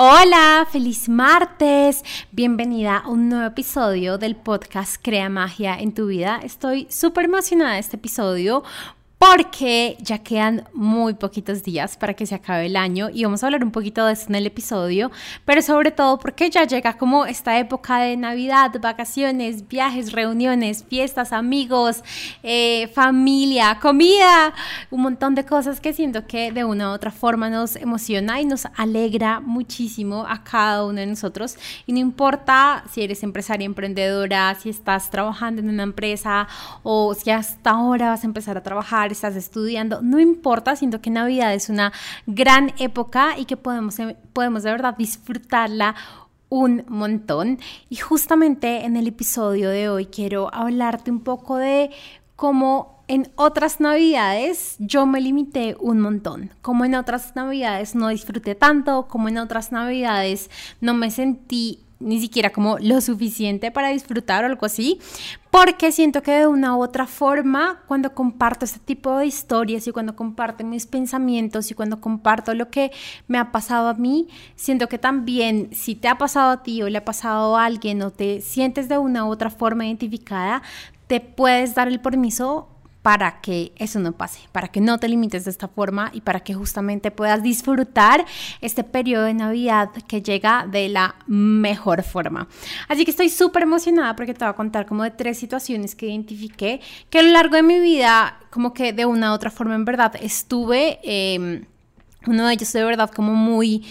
Hola, feliz martes. Bienvenida a un nuevo episodio del podcast Crea Magia en tu vida. Estoy súper emocionada de este episodio porque ya quedan muy poquitos días para que se acabe el año y vamos a hablar un poquito de eso en el episodio, pero sobre todo porque ya llega como esta época de Navidad, vacaciones, viajes, reuniones, fiestas, amigos, eh, familia, comida, un montón de cosas que siento que de una u otra forma nos emociona y nos alegra muchísimo a cada uno de nosotros. Y no importa si eres empresaria, emprendedora, si estás trabajando en una empresa o si hasta ahora vas a empezar a trabajar estás estudiando, no importa, siento que Navidad es una gran época y que podemos, eh, podemos de verdad disfrutarla un montón. Y justamente en el episodio de hoy quiero hablarte un poco de cómo en otras navidades yo me limité un montón, como en otras navidades no disfruté tanto, como en otras navidades no me sentí ni siquiera como lo suficiente para disfrutar o algo así, porque siento que de una u otra forma, cuando comparto este tipo de historias y cuando comparto mis pensamientos y cuando comparto lo que me ha pasado a mí, siento que también si te ha pasado a ti o le ha pasado a alguien o te sientes de una u otra forma identificada, te puedes dar el permiso para que eso no pase, para que no te limites de esta forma y para que justamente puedas disfrutar este periodo de Navidad que llega de la mejor forma. Así que estoy súper emocionada porque te voy a contar como de tres situaciones que identifiqué que a lo largo de mi vida como que de una u otra forma en verdad estuve, em, uno de ellos de verdad como muy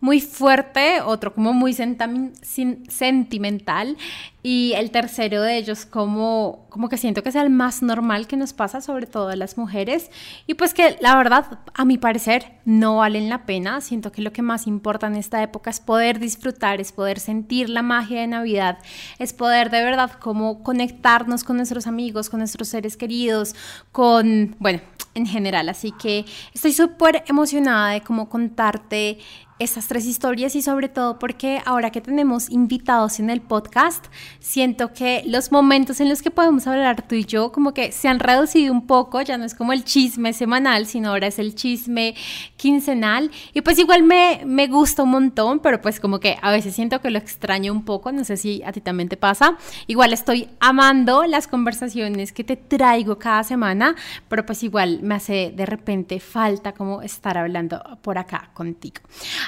muy fuerte, otro como muy sentimental y el tercero de ellos como, como que siento que es el más normal que nos pasa, sobre todo a las mujeres y pues que la verdad a mi parecer no valen la pena, siento que lo que más importa en esta época es poder disfrutar, es poder sentir la magia de Navidad, es poder de verdad como conectarnos con nuestros amigos, con nuestros seres queridos, con, bueno, en general, así que estoy súper emocionada de cómo contarte estas tres historias y sobre todo porque ahora que tenemos invitados en el podcast, siento que los momentos en los que podemos hablar tú y yo como que se han reducido un poco, ya no es como el chisme semanal, sino ahora es el chisme quincenal y pues igual me, me gusta un montón, pero pues como que a veces siento que lo extraño un poco, no sé si a ti también te pasa, igual estoy amando las conversaciones que te traigo cada semana, pero pues igual me hace de repente falta como estar hablando por acá contigo.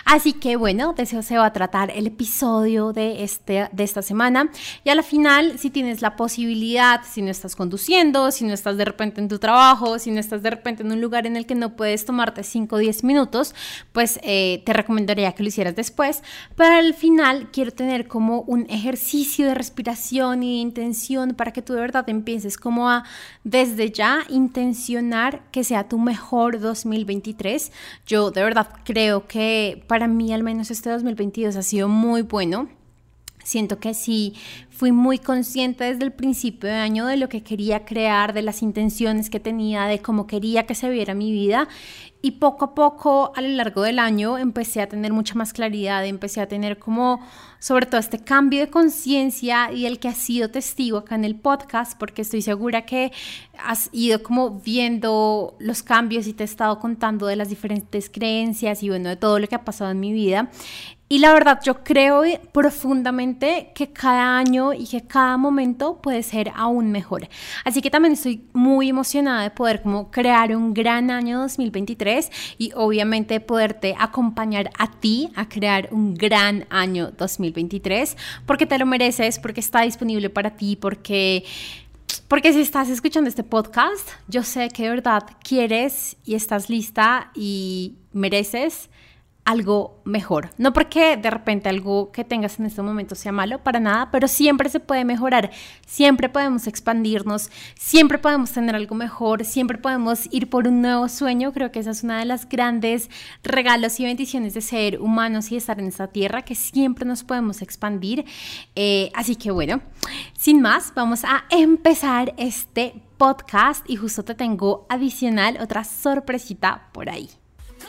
Así que bueno, de eso se va a tratar el episodio de, este, de esta semana. Y a la final, si tienes la posibilidad, si no estás conduciendo, si no estás de repente en tu trabajo, si no estás de repente en un lugar en el que no puedes tomarte 5 o 10 minutos, pues eh, te recomendaría que lo hicieras después. Pero al final quiero tener como un ejercicio de respiración y de intención para que tú de verdad empieces como a desde ya intencionar que sea tu mejor 2023. Yo de verdad creo que para mí al menos este 2022 ha sido muy bueno. Siento que sí fui muy consciente desde el principio de año de lo que quería crear, de las intenciones que tenía, de cómo quería que se viera mi vida. Y poco a poco, a lo largo del año, empecé a tener mucha más claridad, empecé a tener como, sobre todo, este cambio de conciencia y el que has sido testigo acá en el podcast, porque estoy segura que has ido como viendo los cambios y te he estado contando de las diferentes creencias y bueno, de todo lo que ha pasado en mi vida. Y la verdad, yo creo profundamente que cada año y que cada momento puede ser aún mejor. Así que también estoy muy emocionada de poder como crear un gran año 2023 y obviamente poderte acompañar a ti a crear un gran año 2023 porque te lo mereces, porque está disponible para ti, porque porque si estás escuchando este podcast, yo sé que de verdad quieres y estás lista y mereces algo mejor. No porque de repente algo que tengas en este momento sea malo, para nada, pero siempre se puede mejorar, siempre podemos expandirnos, siempre podemos tener algo mejor, siempre podemos ir por un nuevo sueño. Creo que esa es una de las grandes regalos y bendiciones de ser humanos y estar en esta tierra, que siempre nos podemos expandir. Eh, así que bueno, sin más, vamos a empezar este podcast y justo te tengo adicional otra sorpresita por ahí.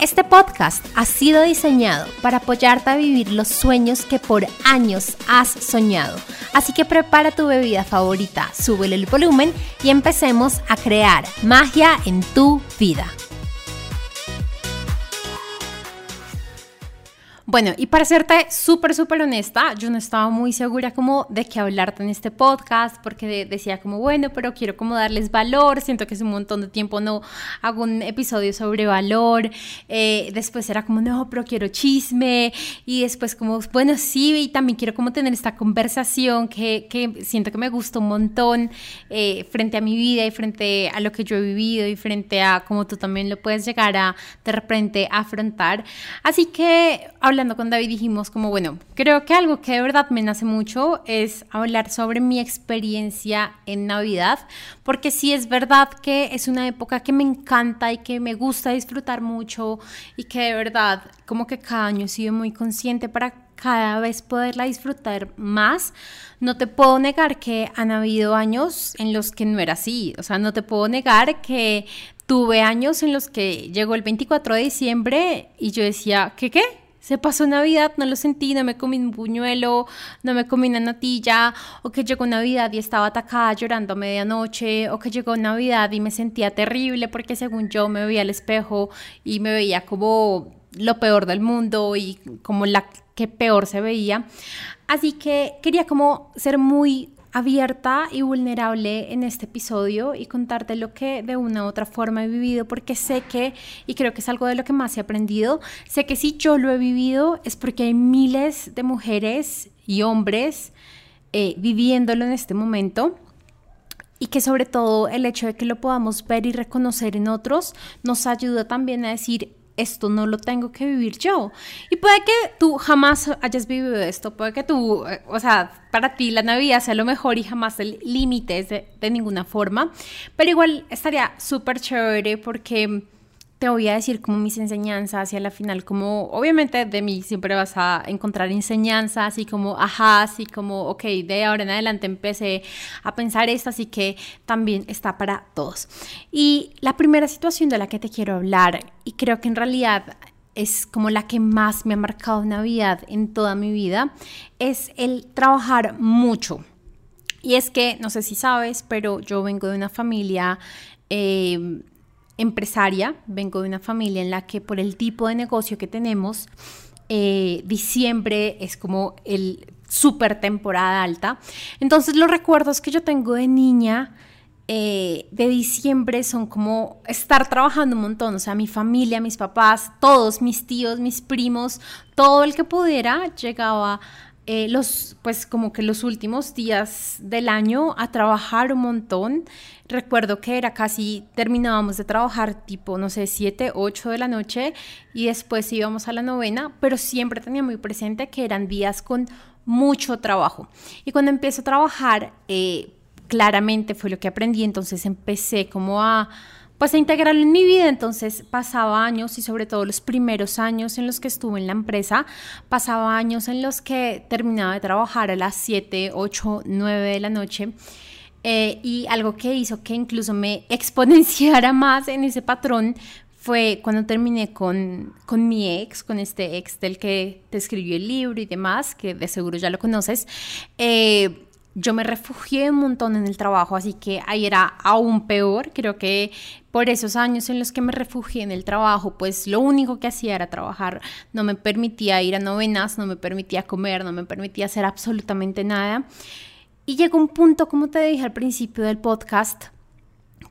Este podcast ha sido diseñado para apoyarte a vivir los sueños que por años has soñado. Así que prepara tu bebida favorita, súbele el volumen y empecemos a crear magia en tu vida. Bueno, y para serte súper, súper honesta, yo no estaba muy segura como de qué hablarte en este podcast, porque decía como, bueno, pero quiero como darles valor, siento que es un montón de tiempo no hago un episodio sobre valor, eh, después era como, no, pero quiero chisme, y después como, bueno, sí, y también quiero como tener esta conversación que, que siento que me gusta un montón eh, frente a mi vida y frente a lo que yo he vivido y frente a cómo tú también lo puedes llegar a de repente afrontar. Así que, hablando con David dijimos como, bueno, creo que algo que de verdad me nace mucho es hablar sobre mi experiencia en Navidad, porque sí es verdad que es una época que me encanta y que me gusta disfrutar mucho y que de verdad como que cada año he sido muy consciente para cada vez poderla disfrutar más. No te puedo negar que han habido años en los que no era así, o sea, no te puedo negar que tuve años en los que llegó el 24 de diciembre y yo decía, ¿qué qué? Se pasó Navidad, no lo sentí, no me comí un buñuelo, no me comí una natilla, o que llegó Navidad y estaba atacada llorando a medianoche, o que llegó Navidad y me sentía terrible porque según yo me veía al espejo y me veía como lo peor del mundo y como la que peor se veía. Así que quería como ser muy abierta y vulnerable en este episodio y contarte lo que de una u otra forma he vivido, porque sé que, y creo que es algo de lo que más he aprendido, sé que si yo lo he vivido es porque hay miles de mujeres y hombres eh, viviéndolo en este momento y que sobre todo el hecho de que lo podamos ver y reconocer en otros nos ayuda también a decir, esto no lo tengo que vivir yo. Y puede que tú jamás hayas vivido esto, puede que tú, eh, o sea, para ti la Navidad sea lo mejor y jamás el límites de, de ninguna forma, pero igual estaría súper chévere porque te voy a decir como mis enseñanzas y a la final como obviamente de mí siempre vas a encontrar enseñanzas y como ajá, así como ok, de ahora en adelante empecé a pensar esto, así que también está para todos. Y la primera situación de la que te quiero hablar y creo que en realidad es como la que más me ha marcado Navidad en toda mi vida, es el trabajar mucho. Y es que, no sé si sabes, pero yo vengo de una familia eh, empresaria, vengo de una familia en la que por el tipo de negocio que tenemos, eh, diciembre es como el super temporada alta. Entonces los recuerdos que yo tengo de niña eh, de diciembre son como estar trabajando un montón, o sea, mi familia, mis papás, todos, mis tíos, mis primos, todo el que pudiera llegaba eh, los, pues como que los últimos días del año a trabajar un montón. Recuerdo que era casi, terminábamos de trabajar tipo, no sé, 7, 8 de la noche y después íbamos a la novena, pero siempre tenía muy presente que eran días con mucho trabajo. Y cuando empiezo a trabajar, eh, claramente fue lo que aprendí, entonces empecé como a pues a integrarlo en mi vida. Entonces pasaba años y sobre todo los primeros años en los que estuve en la empresa, pasaba años en los que terminaba de trabajar a las 7, 8, 9 de la noche. Eh, y algo que hizo que incluso me exponenciara más en ese patrón fue cuando terminé con, con mi ex, con este ex del que te escribió el libro y demás, que de seguro ya lo conoces. Eh, yo me refugié un montón en el trabajo, así que ahí era aún peor. Creo que por esos años en los que me refugié en el trabajo, pues lo único que hacía era trabajar. No me permitía ir a novenas, no me permitía comer, no me permitía hacer absolutamente nada. Y llegó un punto, como te dije al principio del podcast,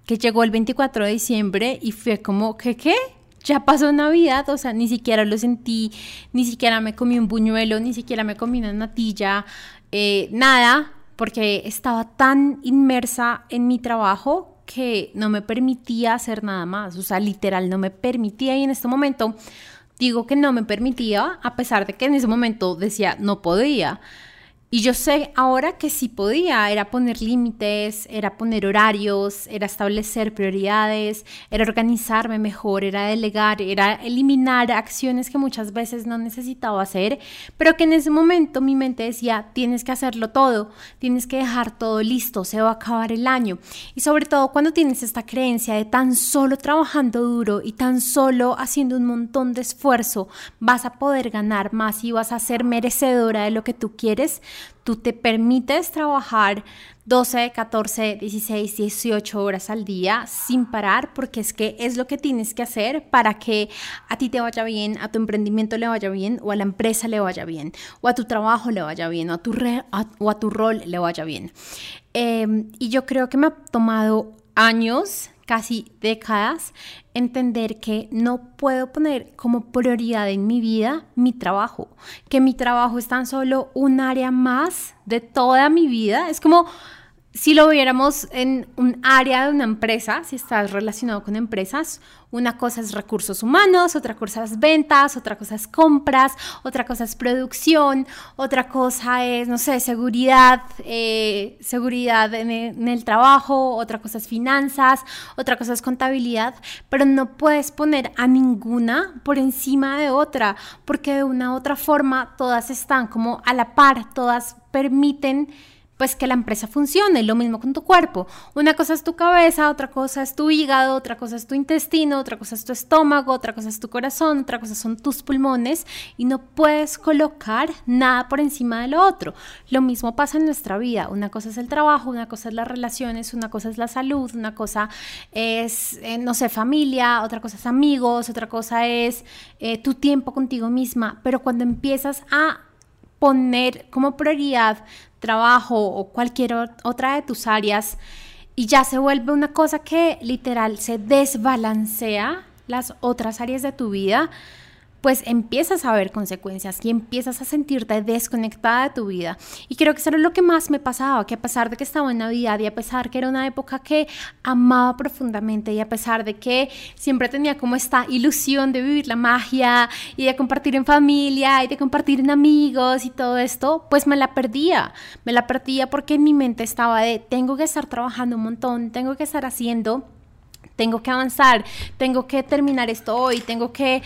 que llegó el 24 de diciembre y fue como, ¿qué qué? Ya pasó Navidad, o sea, ni siquiera lo sentí, ni siquiera me comí un buñuelo, ni siquiera me comí una natilla, eh, nada, porque estaba tan inmersa en mi trabajo que no me permitía hacer nada más, o sea, literal no me permitía y en este momento digo que no me permitía, a pesar de que en ese momento decía no podía. Y yo sé ahora que sí podía, era poner límites, era poner horarios, era establecer prioridades, era organizarme mejor, era delegar, era eliminar acciones que muchas veces no necesitaba hacer, pero que en ese momento mi mente decía, tienes que hacerlo todo, tienes que dejar todo listo, se va a acabar el año. Y sobre todo cuando tienes esta creencia de tan solo trabajando duro y tan solo haciendo un montón de esfuerzo, vas a poder ganar más y vas a ser merecedora de lo que tú quieres tú te permites trabajar 12, 14, 16, 18 horas al día sin parar, porque es que es lo que tienes que hacer para que a ti te vaya bien, a tu emprendimiento le vaya bien, o a la empresa le vaya bien, o a tu trabajo le vaya bien, o a tu, rol le vaya bien. Em, y yo creo que me ha tomado años casi décadas, entender que no puedo poner como prioridad en mi vida mi trabajo, que mi trabajo es tan solo un área más de toda mi vida. Es como si lo viéramos en un área de una empresa, si estás relacionado con empresas, una cosa es recursos humanos, otra cosa es ventas, otra cosa es compras, otra cosa es producción, otra cosa es, no sé, seguridad, eh, seguridad el, en el trabajo, otra cosa es finanzas, otra cosa es contabilidad, pero no puedes poner a ninguna por encima de otra, porque de una u otra forma todas están como a la par, todas permiten pues que la empresa funcione, lo mismo con tu cuerpo. Una cosa es tu cabeza, otra cosa es tu hígado, otra cosa es tu intestino, otra cosa es tu estómago, otra cosa es tu corazón, otra cosa son tus pulmones y no puedes colocar nada por encima de lo otro. Lo mismo pasa en nuestra vida. Una cosa es el trabajo, una cosa es las relaciones, una cosa es la salud, una cosa es, eh, no sé, familia, otra cosa es amigos, otra cosa es eh, tu tiempo contigo misma. Pero cuando empiezas a poner como prioridad trabajo o cualquier otra de tus áreas y ya se vuelve una cosa que literal se desbalancea las otras áreas de tu vida, pues empiezas a ver consecuencias y empiezas a sentirte desconectada de tu vida. Y creo que eso era lo que más me pasaba, que a pesar de que estaba en Navidad y a pesar que era una época que amaba profundamente y a pesar de que siempre tenía como esta ilusión de vivir la magia y de compartir en familia y de compartir en amigos y todo esto, pues me la perdía. Me la perdía porque en mi mente estaba de tengo que estar trabajando un montón, tengo que estar haciendo tengo que avanzar, tengo que terminar esto hoy, tengo que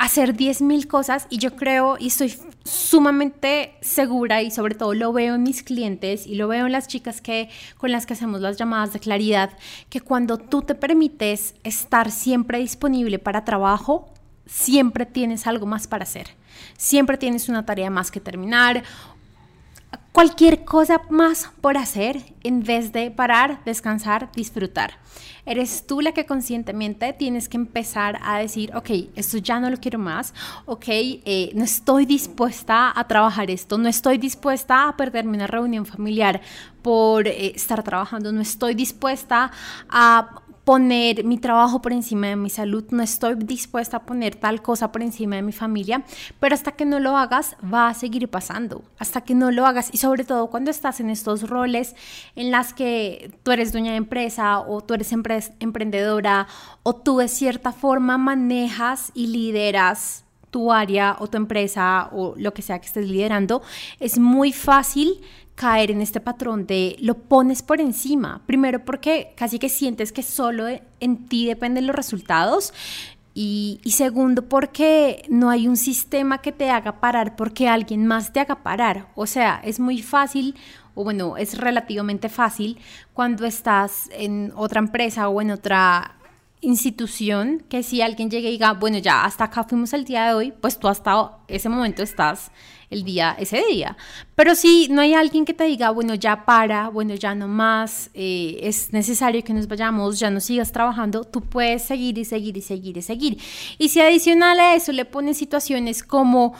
hacer 10.000 cosas y yo creo y estoy sumamente segura y sobre todo lo veo en mis clientes y lo veo en las chicas que con las que hacemos las llamadas de claridad que cuando tú te permites estar siempre disponible para trabajo siempre tienes algo más para hacer. Siempre tienes una tarea más que terminar cualquier cosa más por hacer en vez de parar, descansar, disfrutar. Eres tú la que conscientemente tienes que empezar a decir, ok, esto ya no lo quiero más, ok, eh, no estoy dispuesta a trabajar esto, no estoy dispuesta a perderme una reunión familiar por eh, estar trabajando, no estoy dispuesta a poner mi trabajo por encima de mi salud, no estoy dispuesta a poner tal cosa por encima de mi familia, pero hasta que no lo hagas va a seguir pasando, hasta que no lo hagas. Y sobre todo cuando estás en estos roles en las que tú eres dueña de empresa o tú eres emprendedora o tú de cierta forma manejas y lideras tu área o tu empresa o lo que sea que estés liderando, es muy fácil caer en este patrón de lo pones por encima. Primero porque casi que sientes que solo en ti dependen los resultados. Y, segundo, porque no hay un sistema que te haga parar porque alguien más te haga parar. O sea, es muy fácil, o bueno, es relativamente fácil cuando estás en otra empresa o en otra institución, que si alguien llega y diga, bueno, ya hasta acá fuimos el día de hoy, pues tú hasta ese momento estás el día, ese día. Pero si no hay alguien que te diga, bueno, ya para, bueno, ya no más, eh, es necesario que nos vayamos, ya no sigas trabajando, tú puedes seguir y seguir y seguir y seguir. Y si adicional a eso le pones situaciones como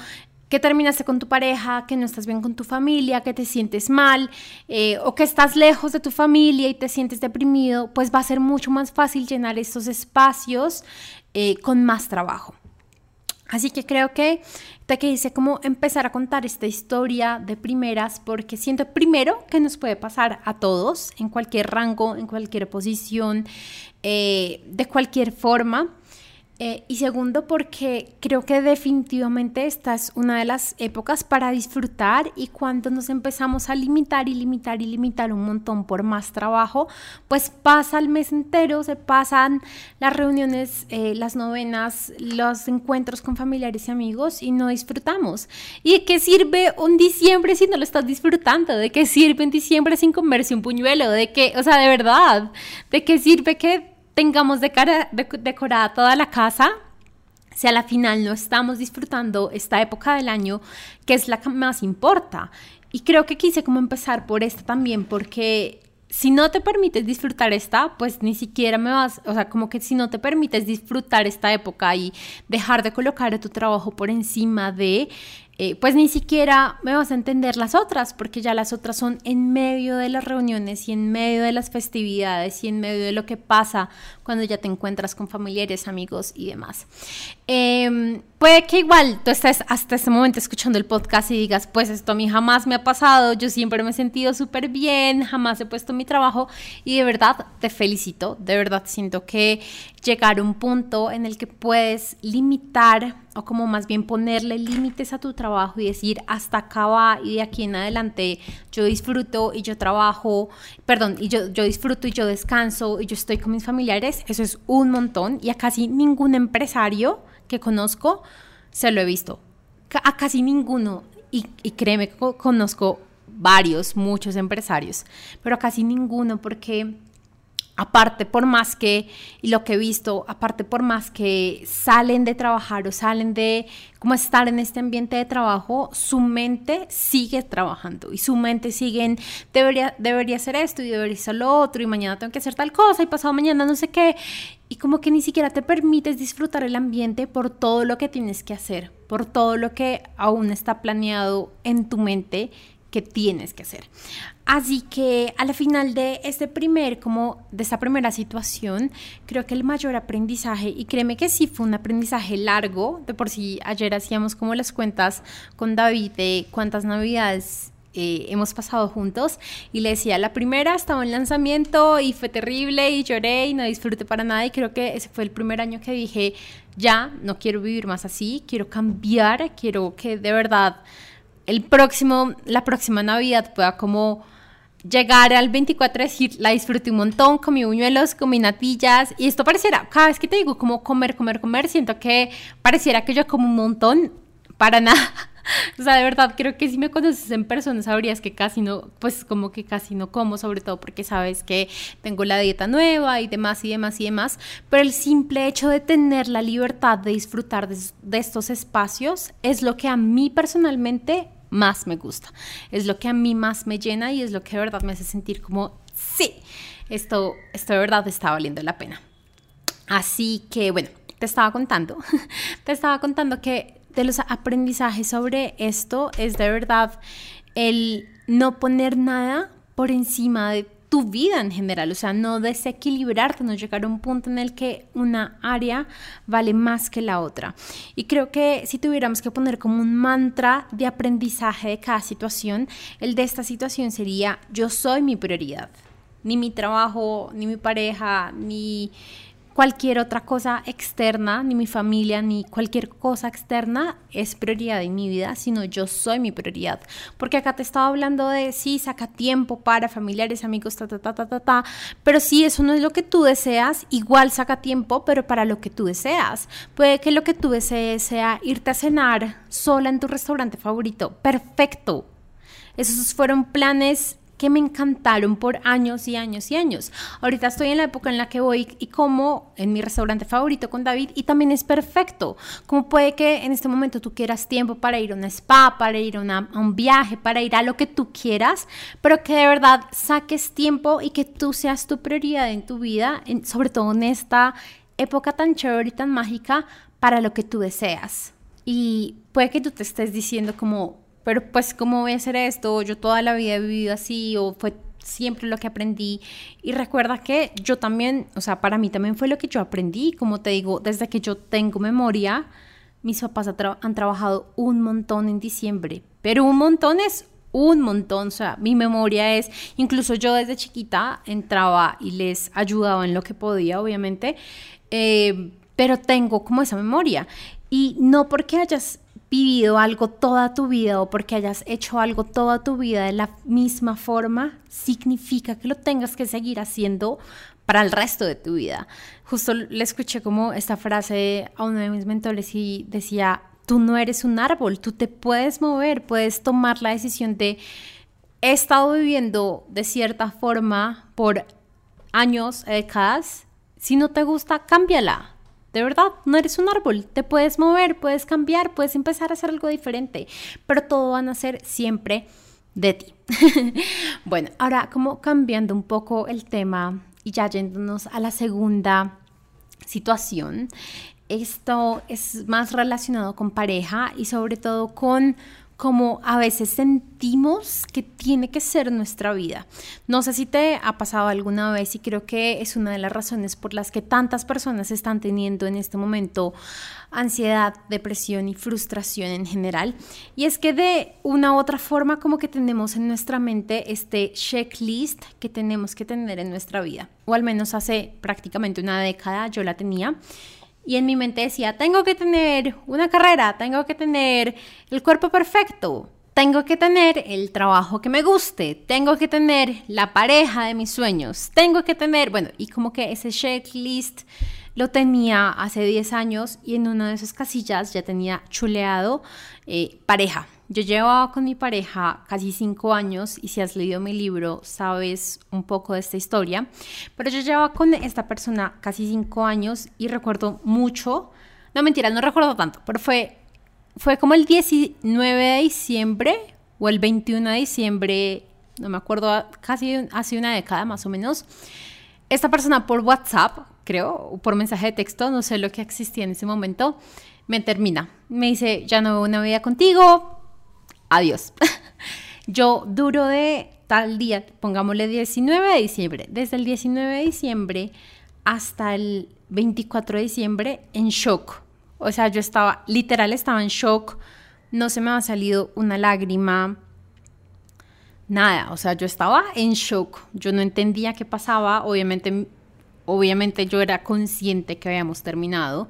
que terminaste con tu pareja, que no estás bien con tu familia, que te sientes mal eh, o que estás lejos de tu familia y te sientes deprimido, pues va a ser mucho más fácil llenar estos espacios eh, con más trabajo. Así que creo que te que dice cómo empezar a contar esta historia de primeras, porque siento primero que nos puede pasar a todos, en cualquier rango, en cualquier posición, eh, de cualquier forma. Eh, y segundo, porque creo que definitivamente esta es una de las épocas para disfrutar y cuando nos empezamos a limitar y limitar y limitar un montón por más trabajo, pues pasa el mes entero, se pasan las reuniones, eh, las novenas, los encuentros con familiares y amigos y no disfrutamos. ¿Y de qué sirve un diciembre si no lo estás disfrutando? ¿De qué sirve un diciembre sin comerse un puñuelo? ¿De qué, o sea, de verdad, de qué sirve que tengamos decorada toda la casa, si a la final no estamos disfrutando esta época del año, que es la que más importa. Y creo que quise como empezar por esta también, porque si no te permites disfrutar esta, pues ni siquiera me vas, o sea, como que si no te permites disfrutar esta época y dejar de colocar tu trabajo por encima de, eh, pues ni siquiera me vas a entender las otras, porque ya las otras son en medio de las reuniones y en medio de las festividades y en medio de lo que pasa cuando ya te encuentras con familiares, amigos y demás. Em, puede que igual tú estés hasta este momento escuchando el podcast y digas, pues esto a mí jamás me ha pasado, yo siempre me he sentido súper bien, jamás he puesto mi trabajo y de verdad te felicito, de verdad siento que llegar a un punto en el que puedes limitar como más bien ponerle límites a tu trabajo y decir hasta acá va y de aquí en adelante yo disfruto y yo trabajo, perdón, y yo, yo disfruto y yo descanso y yo estoy con mis familiares, eso es un montón y a casi ningún empresario que conozco se lo he visto, a casi ninguno. Y, y créeme, conozco varios, muchos empresarios, pero a casi ninguno porque aparte por más que, y lo que he visto, aparte por más que salen de trabajar o salen de como estar en este ambiente de trabajo, su mente sigue trabajando y su mente sigue en, debería, debería hacer esto y debería hacer lo otro y mañana tengo que hacer tal cosa y pasado mañana no sé qué. Y como que ni siquiera te permites disfrutar el ambiente por todo lo que tienes que hacer, por todo lo que aún está planeado en tu mente que tienes que hacer. Así que al final de este primer, como de esta primera situación, creo que el mayor aprendizaje, y créeme que sí fue un aprendizaje largo, de por sí ayer hacíamos como las cuentas con David de cuántas navidades eh, hemos pasado juntos y le decía, la primera estaba en lanzamiento y fue terrible y lloré y no disfruté para nada y creo que ese fue el primer año que dije, ya, no quiero vivir más así, quiero cambiar, quiero que de verdad el próximo, la próxima Navidad pueda como llegar al 24 y decir, la disfruté un montón, comí buñuelos, comí natillas, y esto pareciera, cada vez que te digo como comer, comer, comer, siento que pareciera que yo como un montón, para nada. O sea, de verdad, creo que si me conoces en persona sabrías que casi no, pues como que casi no como, sobre todo porque sabes que tengo la dieta nueva y demás y demás y demás, pero el simple hecho de tener la libertad de disfrutar de estos espacios es lo que a mí personalmente más me gusta. Es lo que a mí más me llena y es lo que de verdad me hace sentir como, sí, esto, esto de verdad está valiendo la pena. Así que bueno, te estaba contando, te estaba contando que de los aprendizajes sobre esto es de verdad el no poner nada por encima de tu vida en general, o sea, no desequilibrarte, no llegar a un punto en el que una área vale más que la otra. Y creo que si tuviéramos que poner como un mantra de aprendizaje de cada situación, el de esta situación sería yo soy mi prioridad. Ni mi trabajo, ni mi pareja, ni cualquier otra cosa externa, ni mi familia, ni cualquier cosa externa es prioridad en mi vida, sino yo soy mi prioridad. Porque acá te estaba hablando de, sí, saca tiempo para familiares, amigos, ta, ta, ta, ta, ta, ta, pero si eso no es lo que tú deseas, igual saca tiempo, pero para lo que tú deseas. Puede que lo que tú desees sea irte a cenar sola en tu restaurante favorito. Perfecto. Esos fueron planes que me encantaron por años y años y años. Ahorita estoy en la época en la que voy y como en mi restaurante favorito con David y también es perfecto. Como puede que en este momento tú quieras tiempo para ir a una spa, para ir a, un viaje, para ir a lo que tú quieras, pero que de verdad saques tiempo y que tú seas tu prioridad en tu vida, sobre todo en esta época tan chévere y tan mágica para lo que tú deseas. Y puede que tú te estés diciendo como, pero pues cómo voy a hacer esto, yo toda la vida he vivido así o fue siempre lo que aprendí. Y recuerda que yo también, o sea, para mí también fue lo que yo aprendí, como te digo, desde que yo tengo memoria, mis papás han trabajado un montón en diciembre, pero un montón es un montón, o sea, mi memoria es, incluso yo desde chiquita entraba y les ayudaba en lo que podía, obviamente, eh, pero tengo como esa memoria. Y no porque hayas vivido algo toda tu vida o porque hayas hecho algo toda tu vida de la misma forma, significa que lo tengas que seguir haciendo para el resto de tu vida. Justo le escuché como esta frase a uno de mis mentores y decía, tú no eres un árbol, tú te puedes mover, puedes tomar la decisión de, he estado viviendo de cierta forma por años, décadas, si no te gusta, cámbiala. De verdad, no eres un árbol, te puedes mover, puedes cambiar, puedes empezar a hacer algo diferente, pero todo van a ser siempre de ti. bueno, ahora como cambiando un poco el tema y ya yéndonos a la segunda situación, esto es más relacionado con pareja y sobre todo con cómo a veces sentimos que tiene que ser nuestra vida. No sé si te ha pasado alguna vez y creo que es una de las razones por las que tantas personas están teniendo en este momento ansiedad, depresión y frustración en general. Y es que de una u otra forma como que tenemos en nuestra mente este checklist que tenemos que tener en nuestra vida. O al menos hace prácticamente una década yo la tenía y en mi mente decía, tengo que tener una carrera, tengo que tener el cuerpo perfecto, tengo que tener el trabajo que me guste, tengo que tener la pareja de mis sueños, tengo que tener, bueno, y como que ese checklist lo tenía hace 10 años y en una de esas casillas ya tenía chuleado eh, pareja. Yo llevaba con mi pareja casi cinco años y si has leído mi libro sabes un poco de esta historia, pero yo llevaba con esta persona casi cinco años y recuerdo mucho, no mentira, no recuerdo tanto, pero fue, fue como el 19 de diciembre o el 21 de diciembre, no me acuerdo, casi hace una década más o menos. Esta persona por WhatsApp, creo, o por mensaje de texto, no sé lo que existía en ese momento, me termina. Me dice, ya no veo una vida contigo, adiós. Yo duro de tal día, pongámosle 19 de diciembre, desde el 19 de diciembre hasta el 24 de diciembre en shock. O sea, yo estaba, literal, estaba en shock, no se me había salido una lágrima, nada, o sea, yo estaba en shock, yo no entendía qué pasaba, obviamente, obviamente yo era consciente que habíamos terminado,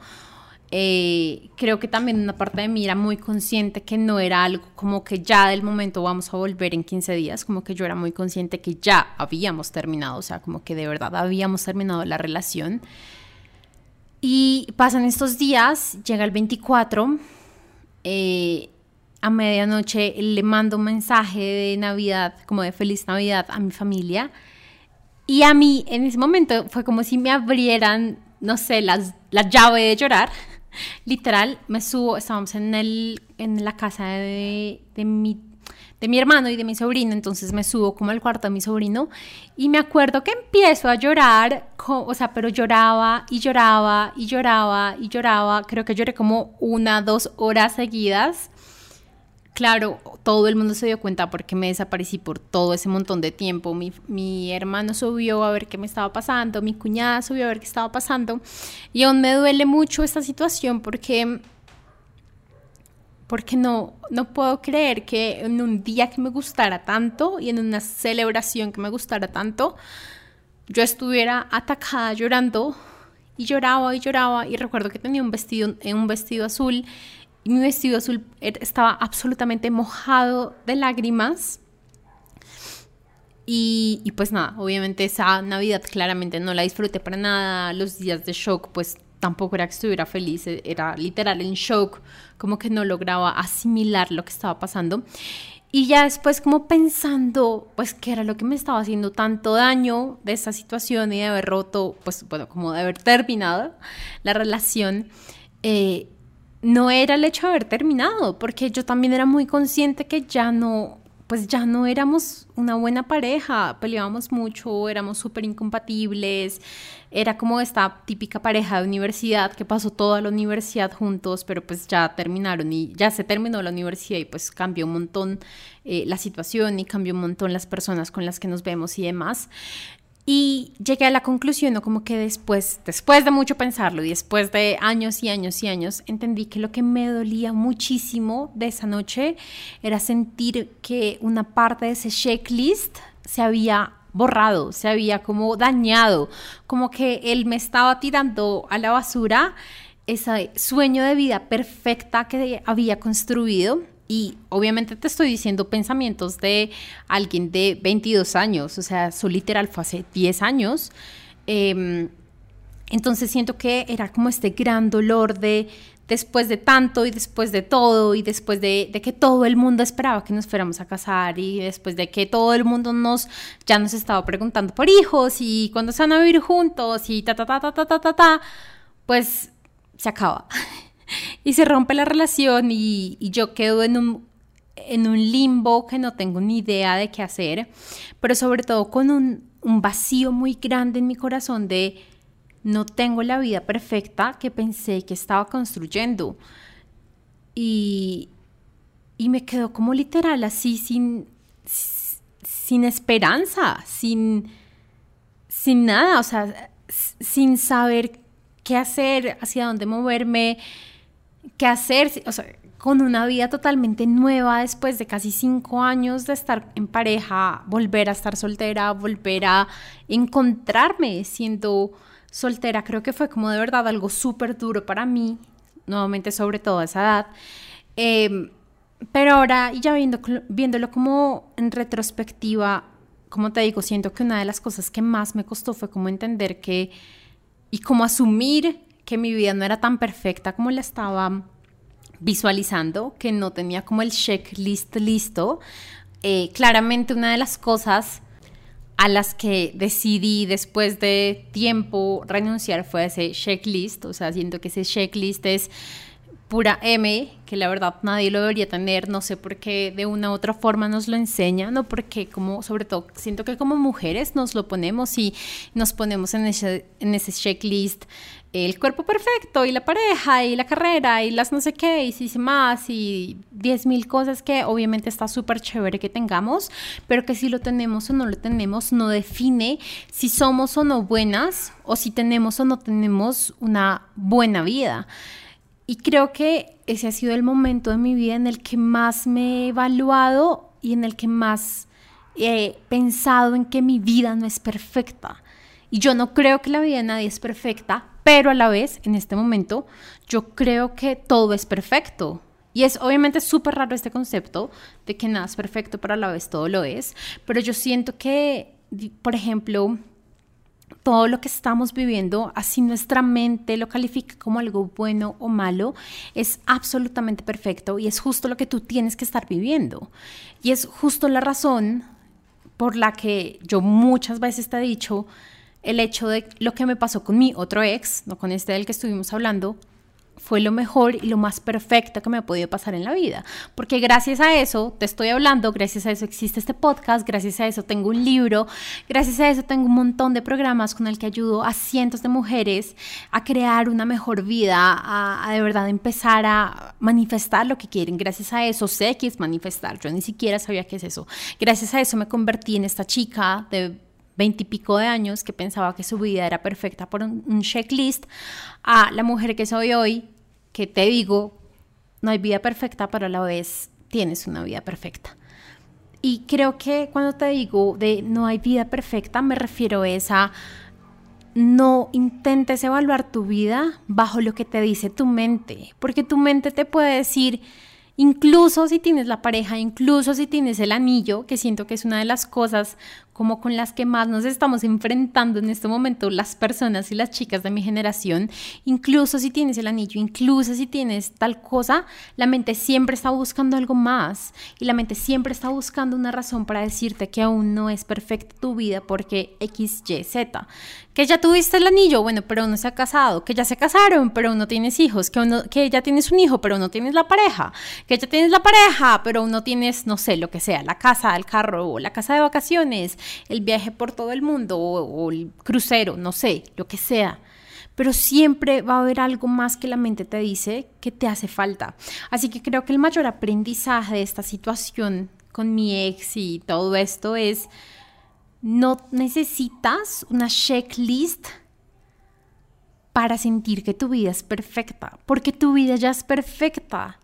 eh, creo que también una parte de mí era muy consciente que no era algo como que ya del momento vamos a volver en 15 días, como que yo era muy consciente que ya habíamos terminado, o sea, como que de verdad habíamos terminado la relación. Y pasan estos días, llega el 24, eh, a medianoche le mando un mensaje de Navidad, como de feliz Navidad a mi familia. Y a mí en ese momento fue como si me abrieran, no sé, las, la llave de llorar Literal, me subo, estábamos en, el, en la casa de, mi, de mi hermano y de mi sobrino, entonces me subo como al cuarto de mi sobrino y me acuerdo que empiezo a llorar, o sea, pero lloraba y lloraba y lloraba y lloraba, creo que lloré como una, dos horas seguidas Claro, todo el mundo se dio cuenta porque me desaparecí por todo ese montón de tiempo. Mi, hermano subió a ver qué me estaba pasando, mi cuñada subió a ver qué estaba pasando. Y aún me duele mucho esta situación porque, porque no, no puedo creer que en un día que me gustara tanto y en una celebración que me gustara tanto, yo estuviera atacada llorando y lloraba y lloraba. Y recuerdo que tenía un vestido, un vestido azul mi vestido azul estaba absolutamente mojado de lágrimas. Y, y, pues nada, obviamente esa Navidad claramente no la disfruté para nada. Los días de shock, pues tampoco era que estuviera feliz, e, era literal en shock, como que no lograba asimilar lo que estaba pasando. Y ya después como pensando, pues, qué era lo que me estaba haciendo tanto daño de esa situación y de haber roto, pues, bueno, como de haber terminado la relación, eh, no era el hecho de haber terminado, porque yo también era muy consciente que ya no, pues ya no éramos una buena pareja, peleábamos mucho, éramos súper incompatibles, era como esta típica pareja de universidad que pasó toda la universidad juntos, pero pues ya terminaron y ya se terminó la universidad y pues cambió un montón eh, la situación y cambió un montón las personas con las que nos vemos y demás. Y llegué a la conclusión, ¿no? como que después, después de mucho pensarlo y después de años y años y años, entendí que lo que me dolía muchísimo de esa noche era sentir que una parte de ese checklist se había borrado, se había como dañado, como que él me estaba tirando a la basura ese sueño de vida perfecta que había construido. Y obviamente te estoy diciendo pensamientos de alguien de 22 años, o sea, su literal fue hace 10 años. Em, entonces siento que era como este gran dolor de después de tanto y después de todo y después de, que todo el mundo esperaba que nos fuéramos a casar y después de que todo el mundo nos ya nos estaba preguntando por hijos y cuándo se van a vivir juntos y ta ta ta ta ta ta ta, ta pues se acaba y se rompe la relación y, yo quedo en un, en un limbo que no tengo ni idea de qué hacer, pero sobre todo con un, un vacío muy grande en mi corazón de no tengo la vida perfecta que pensé que estaba construyendo. Y, y me quedo como literal así, sin, sin esperanza, sin, sin nada, o sea, sin saber qué hacer, hacia dónde moverme, qué hacer, o sea, con una vida totalmente nueva después de casi cinco años de estar en pareja, volver a estar soltera, volver a encontrarme siendo soltera, creo que fue como de verdad algo súper duro para mí, nuevamente sobre todo a esa edad. Em, pero ahora, ya viendo, viéndolo como en retrospectiva, como te digo, siento que una de las cosas que más me costó fue como entender que y como asumir que mi vida no era tan perfecta como la estaba visualizando, que no tenía como el checklist listo. Eh, claramente una de las cosas a las que decidí después de tiempo renunciar fue ese checklist, o sea, siento que ese checklist es pura M, que la verdad nadie lo debería tener, no sé por qué de una u otra forma nos lo enseñan, no porque como, sobre todo, siento que como mujeres nos lo ponemos y nos ponemos en ese, en ese checklist el cuerpo perfecto y la pareja y la carrera y las no sé qué y si más y diez mil cosas que obviamente está súper chévere que tengamos, pero que si lo tenemos o no lo tenemos no define si somos o no buenas o si tenemos o no tenemos una buena vida. Y creo que ese ha sido el momento de mi vida en el que más me he evaluado y en el que más he pensado en que mi vida no es perfecta. Y yo no creo que la vida de nadie es perfecta, pero a la vez, en este momento, yo creo que todo es perfecto. Y es obviamente súper raro este concepto de que nada es perfecto, pero a la vez todo lo es. Pero yo siento que, por ejemplo, todo lo que estamos viviendo, así nuestra mente lo califica como algo bueno o malo, es absolutamente perfecto y es justo lo que tú tienes que estar viviendo. Y es justo la razón por la que yo muchas veces te he dicho el hecho de lo que me pasó con mi otro ex, no con este del que estuvimos hablando, fue lo mejor y lo más perfecto que me ha podido pasar en la vida. Porque gracias a eso te estoy hablando, gracias a eso existe este podcast, gracias a eso tengo un libro, gracias a eso tengo un montón de programas con el que ayudo a cientos de mujeres a crear una mejor vida, a, de verdad empezar a manifestar lo que quieren. Gracias a eso sé que es manifestar, yo ni siquiera sabía qué es eso. Gracias a eso me convertí en esta chica de veintipico de años que pensaba que su vida era perfecta por un, checklist, a la mujer que soy hoy, que te digo, no hay vida perfecta, pero a la vez tienes una vida perfecta. Y creo que cuando te digo de no hay vida perfecta, me refiero a esa no intentes evaluar tu vida bajo lo que te dice tu mente, porque tu mente te puede decir, incluso si tienes la pareja, incluso si tienes el anillo, que siento que es una de las cosas como con las que más nos estamos enfrentando en este momento las personas y las chicas de mi generación, incluso si tienes el anillo, incluso si tienes tal cosa, la mente siempre está buscando algo más y la mente siempre está buscando una razón para decirte que aún no es perfecta tu vida porque X, Y, Z. Que ya tuviste el anillo, bueno, pero uno se ha casado, que ya se casaron, pero uno tienes hijos, que, uno, que ya tienes un hijo, pero no tienes la pareja, que ya tienes la pareja, pero uno tienes, no sé, lo que sea, la casa, el carro, o la casa de vacaciones, el viaje por todo el mundo o, el crucero, no sé, lo que sea pero siempre va a haber algo más que la mente te dice que te hace falta. Así que creo que el mayor aprendizaje de esta situación con mi ex y todo esto es, no necesitas una checklist para sentir que tu vida es perfecta, porque tu vida ya es perfecta.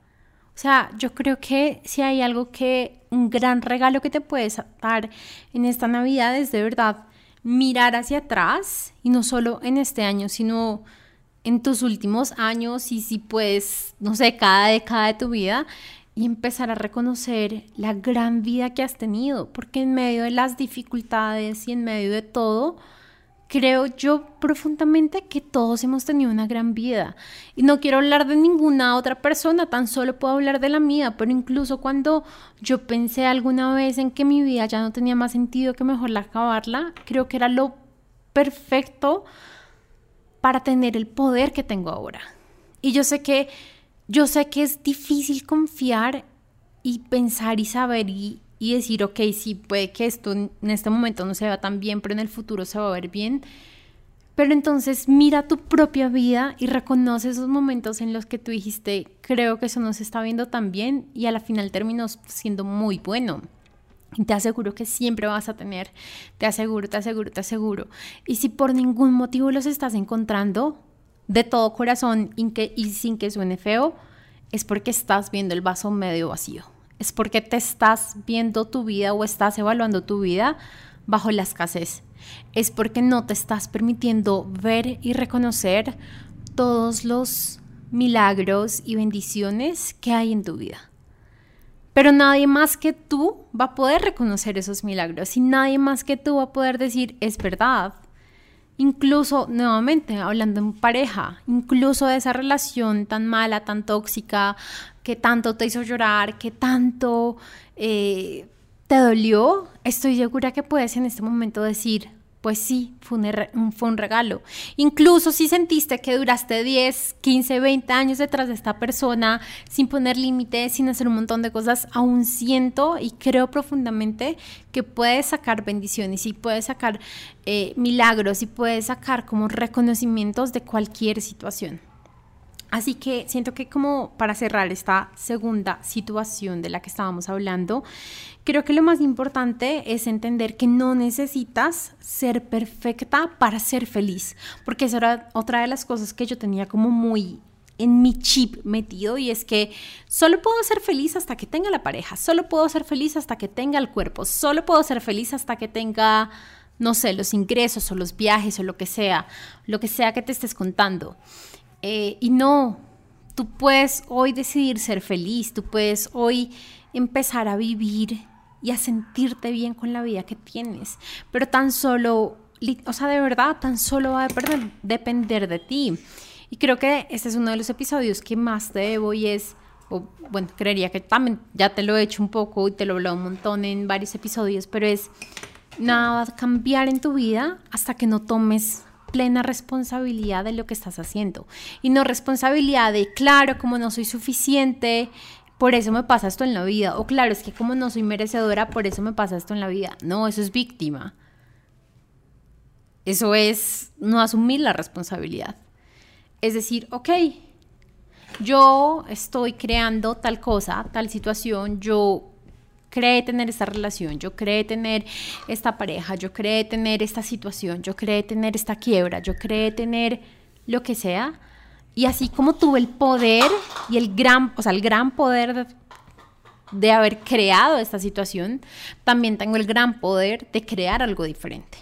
O sea, yo creo que si hay algo que, un gran regalo que te puedes dar en esta Navidad es de verdad mirar hacia atrás y no solo en este año, sino en tus últimos años y si puedes, no sé, cada década de tu vida y empezar a reconocer la gran vida que has tenido, porque en medio de las dificultades y en medio de todo, creo yo profundamente que todos hemos tenido una gran vida. Y no quiero hablar de ninguna otra persona, tan solo puedo hablar de la mía, pero incluso cuando yo pensé alguna vez en que mi vida ya no tenía más sentido que mejor la acabarla, creo que era lo perfecto para tener el poder que tengo ahora. Y yo sé que yo sé que es difícil confiar y pensar y saber y, y decir, ok, sí, puede que esto en este momento no se vea tan bien, pero en el futuro se va a ver bien. Pero entonces mira tu propia vida y reconoce esos momentos en los que tú dijiste, creo que eso no se está viendo tan bien y a la final terminó siendo muy bueno. Y te aseguro que siempre vas a tener, te aseguro, te aseguro, te aseguro. Y si por ningún motivo los estás encontrando de todo corazón y sin que suene feo, es porque estás viendo el vaso medio vacío es porque te estás viendo tu vida o estás evaluando tu vida bajo la escasez. Es porque no te estás permitiendo ver y reconocer todos los milagros y bendiciones que hay en tu vida. Pero nadie más que tú va a poder reconocer esos milagros y nadie más que tú va a poder decir, es verdad, Incluso, nuevamente, hablando en pareja, incluso de esa relación tan mala, tan tóxica, que tanto te hizo llorar, que tanto eh, te dolió, estoy segura que puedes en este momento decir, pues sí, fue un, fue un regalo. Incluso si sentiste que duraste 10, 15, 20 años detrás de esta persona sin poner límites, sin hacer un montón de cosas, aún siento y creo profundamente que puedes sacar bendiciones y puedes sacar eh, milagros y puedes sacar como reconocimientos de cualquier situación. Así que siento que como para cerrar esta segunda situación de la que estábamos hablando, creo que lo más importante es entender que no necesitas ser perfecta para ser feliz, porque esa era otra de las cosas que yo tenía como muy en mi chip metido y es que solo puedo ser feliz hasta que tenga la pareja, solo puedo ser feliz hasta que tenga el cuerpo, solo puedo ser feliz hasta que tenga, no sé, los ingresos o los viajes o lo que sea, lo que sea que te estés contando. Eh, y no, tú puedes hoy decidir ser feliz, tú puedes hoy empezar a vivir y a sentirte bien con la vida que tienes, pero tan solo, o sea, de verdad, tan solo va a depender de ti. Y creo que este es uno de los episodios que más te debo y es, bueno, creería que también ya te lo he hecho un poco y te lo he hablado un montón en varios episodios, pero es nada va a cambiar en tu vida hasta que no tomes plena responsabilidad de lo que estás haciendo. Y no responsabilidad de, claro, como no soy suficiente, por eso me pasa esto en la vida. O claro, es que como no soy merecedora, por eso me pasa esto en la vida. No, eso es víctima. Eso es no asumir la responsabilidad. Es decir, ok, yo estoy creando tal cosa, tal situación, yo creé tener esta relación, yo creé tener esta pareja, yo creé tener esta situación, yo creé tener esta quiebra, yo creé tener lo que sea. Y así como tuve el poder y el gran, o sea, el gran poder de, haber creado esta situación, también tengo el gran poder de crear algo diferente.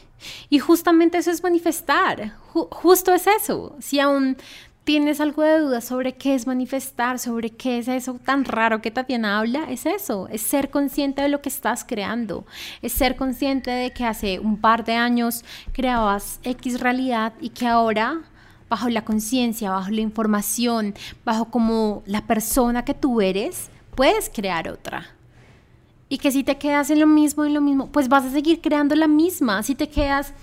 Y justamente eso es manifestar, justo es eso. Si aún tienes algo de duda sobre qué es manifestar, sobre qué es eso tan raro que Tatiana habla, es eso, es ser consciente de lo que estás creando, es ser consciente de que hace un par de años creabas X realidad y que ahora bajo la conciencia, bajo la información, bajo como la persona que tú eres, puedes crear otra. Y que si te quedas en lo mismo, en lo mismo, pues vas a seguir creando la misma. Si te quedas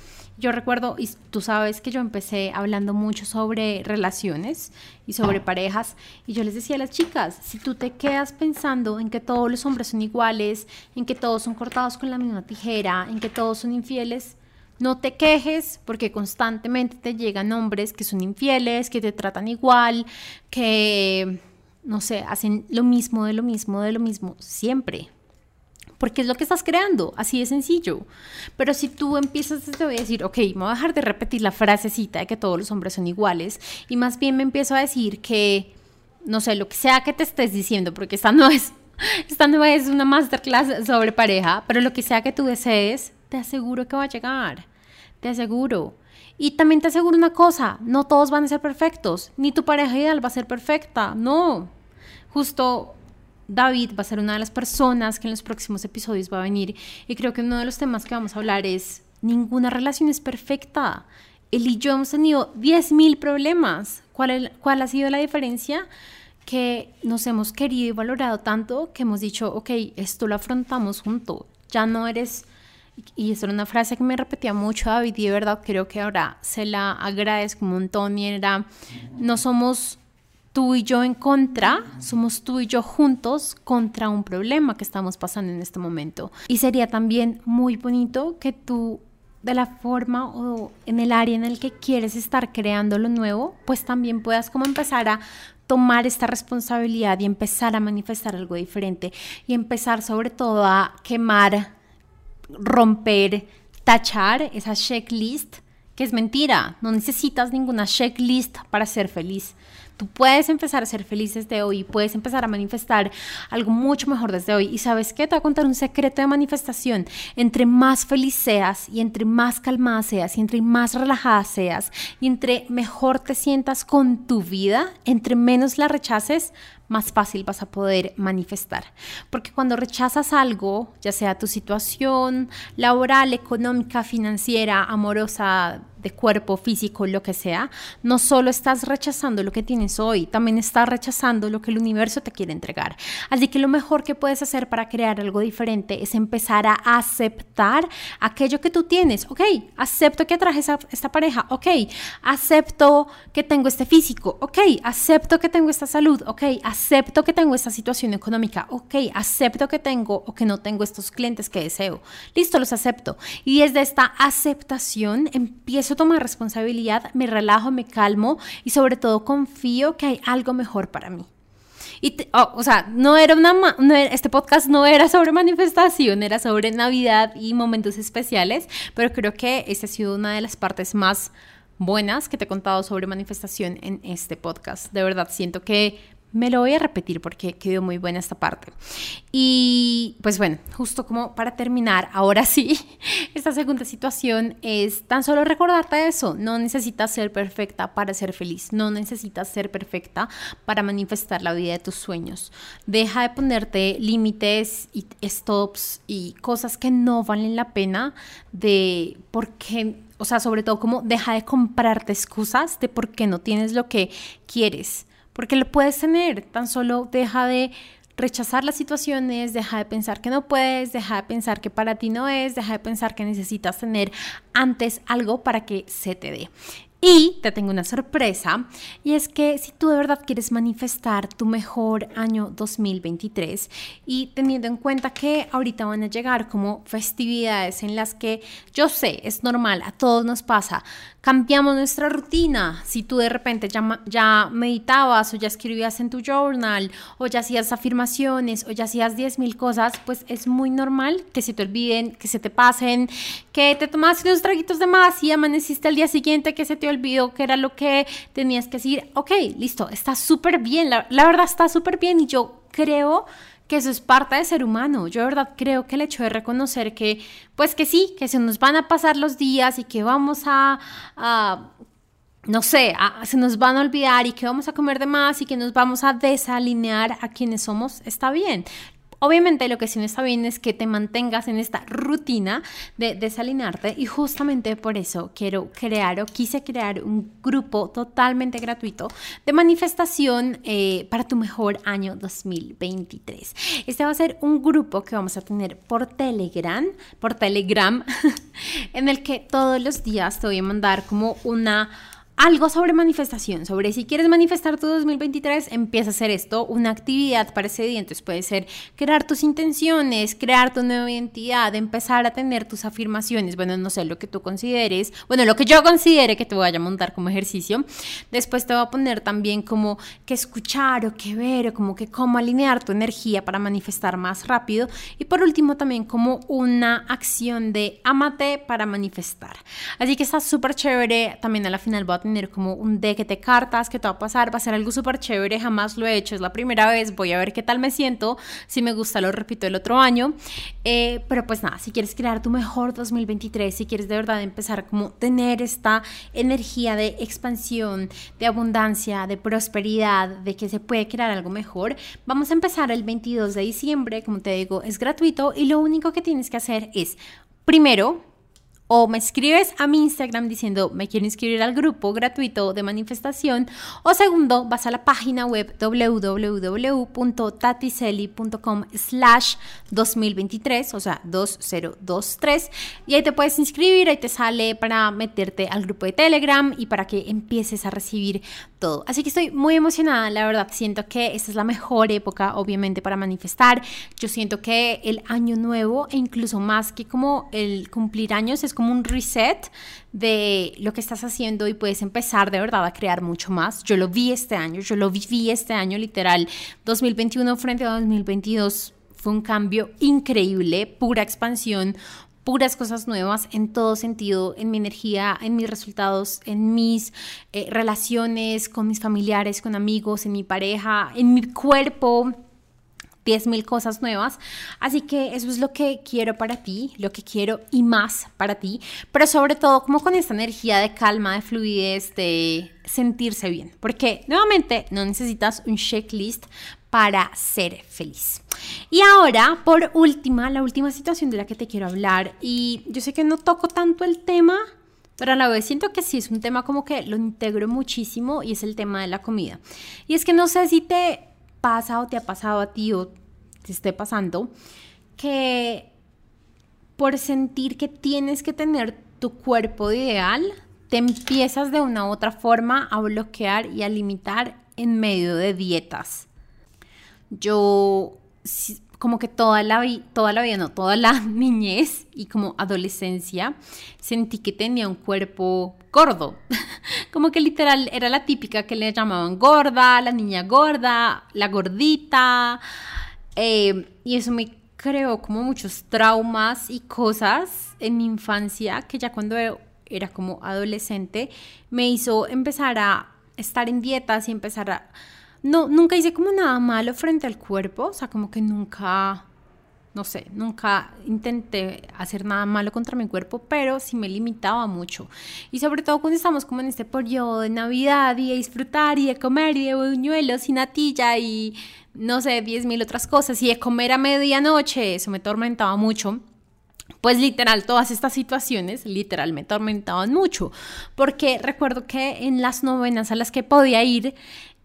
yo recuerdo, y tú sabes que yo empecé hablando mucho sobre relaciones y sobre parejas, y yo les decía a las chicas, si tú te quedas pensando en que todos los hombres son iguales, en que todos son cortados con la misma tijera, en que todos son infieles, no te quejes porque constantemente te llegan hombres que son infieles, que te tratan igual, que, no sé, hacen lo mismo, de lo mismo, de lo mismo, siempre porque es lo que estás creando, así de sencillo. Pero si tú empiezas, te voy a decir, ok, me voy a dejar de repetir la frasecita de que todos los hombres son iguales y más bien me empiezo a decir que no sé, lo que sea que te estés diciendo, porque esta no es, esta no es una masterclass sobre pareja, pero lo que sea que tú desees, te aseguro que va a llegar, te aseguro. Y también te aseguro una cosa, no todos van a ser perfectos, ni tu pareja ideal va a ser perfecta, no. Justo David va a ser una de las personas que en los próximos episodios va a venir y creo que uno de los temas que vamos a hablar es ninguna relación es perfecta. Él y yo hemos tenido 10.000 problemas. ¿Cuál, ¿Cuál ha sido la diferencia? Que nos hemos querido y valorado tanto que hemos dicho, ok, esto lo afrontamos juntos. Ya no eres y esto era una frase que me repetía mucho David y de verdad creo que ahora se la agradezco un montón y era, no somos tú y yo en contra, somos tú y yo juntos contra un problema que estamos pasando en este momento. Y sería también muy bonito que tú de la forma o en el área en el que quieres estar creando lo nuevo, pues también puedas como empezar a tomar esta responsabilidad y empezar a manifestar algo diferente y empezar sobre todo a quemar, romper, tachar esa checklist que es mentira, no necesitas ninguna checklist para ser feliz. Tú puedes empezar a ser feliz desde hoy, puedes empezar a manifestar algo mucho mejor desde hoy. Y sabes qué, te voy a contar un secreto de manifestación. Entre más feliz seas y entre más calmada seas y entre más relajada seas y entre mejor te sientas con tu vida, entre menos la rechaces, más fácil vas a poder manifestar. Porque cuando rechazas algo, ya sea tu situación laboral, económica, financiera, amorosa, de cuerpo, físico, lo que sea, no solo estás rechazando lo que tienes hoy, también estás rechazando lo que el universo te quiere entregar. Así que lo mejor que puedes hacer para crear algo diferente es empezar a aceptar aquello que tú tienes. Ok, acepto que atraje a esta pareja. Ok, acepto que tengo este físico. Ok, acepto que tengo esta salud. Ok, acepto que tengo esta situación económica, ok, acepto que tengo o que no tengo estos clientes que deseo, listo, los acepto. Y desde esta aceptación empiezo a tomar responsabilidad, me relajo, me calmo y sobre todo confío que hay algo mejor para mí. Y oh, o sea, no era una, este podcast no era sobre manifestación, era sobre Navidad y momentos especiales, pero creo que esa ha sido una de las partes más buenas que te he contado sobre manifestación en este podcast. De verdad, siento que me lo voy a repetir porque quedó muy buena esta parte. Y pues bueno, justo como para terminar, ahora sí, esta segunda situación es tan solo recordarte eso. No necesitas ser perfecta para ser feliz. No necesitas ser perfecta para manifestar la vida de tus sueños. Deja de ponerte límites y stops y cosas que no valen la pena de porque o sea, sobre todo como deja de comprarte excusas de por qué no tienes lo que quieres porque lo puedes tener, tan solo deja de rechazar las situaciones, deja de pensar que no puedes, deja de pensar que para ti no es, deja de pensar que necesitas tener antes algo para que se te dé. Y te tengo una sorpresa, y es que si tú de verdad quieres manifestar tu mejor año 2023 y teniendo en cuenta que ahorita van a llegar como festividades en las que yo sé, es normal, a todos nos pasa, cambiamos nuestra rutina. Si tú de repente ya, meditabas o ya escribías en tu journal o ya hacías afirmaciones o ya hacías 10.000 cosas, pues es muy normal que se te olviden, que se te pasen, que te tomaste unos traguitos de más y amaneciste al día siguiente que se te olvidó que era lo que tenías que decir. Ok, listo, está súper bien, la, la verdad está súper bien y yo creo que eso es parte de ser humano. Yo de verdad creo que el hecho de reconocer que, pues que sí, que se nos van a pasar los días y que vamos a, no sé, se nos van a olvidar y que vamos a comer de más y que nos vamos a desalinear a quienes somos, está bien. Obviamente lo que sí no está bien es que te mantengas en esta rutina de desalinarte y justamente por eso quiero crear o quise crear un grupo totalmente gratuito de manifestación eh, para tu mejor año 2023. Este va a ser un grupo que vamos a tener por Telegram, por Telegram, en el que todos los días te voy a mandar como una algo sobre manifestación, sobre si quieres manifestar tu 2023, empieza a hacer esto, una actividad para ese día. Entonces puede ser crear tus intenciones, crear tu nueva identidad, empezar a tener tus afirmaciones, bueno, no sé, lo que tú consideres, bueno, lo que yo considere que te voy a montar como ejercicio. Después te voy a poner también como que escuchar o que ver o como que cómo alinear tu energía para manifestar más rápido. Y por último también como una acción de amate para manifestar. Así que está súper chévere. También a la final voy tener como un deck de cartas que te va a pasar, va a ser algo súper chévere, jamás lo he hecho, es la primera vez, voy a ver qué tal me siento, si me gusta lo repito el otro año, eh, pero pues nada, si quieres crear tu mejor 2023, si quieres de verdad empezar como tener esta energía de expansión, de abundancia, de prosperidad, de que se puede crear algo mejor, vamos a empezar el 22 de diciembre, como te digo, es gratuito y lo único que tienes que hacer es, primero, o me escribes a mi Instagram diciendo me quiero inscribir al grupo gratuito de manifestación o segundo vas a la página web www.taticeli.com slash 2023 o sea 2023 y ahí te puedes inscribir ahí te sale para meterte al grupo de Telegram y para que empieces a recibir todo así que estoy muy emocionada la verdad siento que esta es la mejor época obviamente para manifestar yo siento que el año nuevo e incluso más que como el cumplir años es como un reset de lo que estás haciendo y puedes empezar de verdad a crear mucho más. Yo lo vi este año, yo lo viví este año literal. 2021 frente a 2022 fue un cambio increíble, pura expansión, puras cosas nuevas en todo sentido, en mi energía, en mis resultados, en mis eh, relaciones con mis familiares, con amigos, en mi pareja, en mi cuerpo 10.000 cosas nuevas. Así que eso es lo que quiero para ti, lo que quiero y más para ti, pero sobre todo como con esta energía de calma, de fluidez, de sentirse bien, porque nuevamente no necesitas un checklist para ser feliz. Y ahora, por última, la última situación de la que te quiero hablar, y yo sé que no toco tanto el tema, pero a la vez siento que sí es un tema como que lo integro muchísimo y es el tema de la comida. Y es que no sé si te pasa o te ha pasado a ti o te esté pasando, que por sentir que tienes que tener tu cuerpo ideal, te empiezas de una u otra forma a bloquear y a limitar en medio de dietas. Yo como que toda la, toda la vida, no, toda la niñez y como adolescencia sentí que tenía un cuerpo gordo. como que literal era la típica que le llamaban gorda, la niña gorda, la gordita. Eh, y eso me creó como muchos traumas y cosas en mi infancia que ya cuando era como adolescente me hizo empezar a estar en dietas y empezar a no, nunca hice como nada malo frente al cuerpo, o sea, como que nunca, no sé, nunca intenté hacer nada malo contra mi cuerpo, pero sí me limitaba mucho. Y sobre todo cuando estamos como en este periodo de Navidad y de disfrutar y de comer y de buñuelos y natilla y no sé, diez mil otras cosas y de comer a medianoche, eso me tormentaba mucho pues literal, todas estas situaciones literal me tormentaban mucho, porque recuerdo que en las novenas a las que podía ir,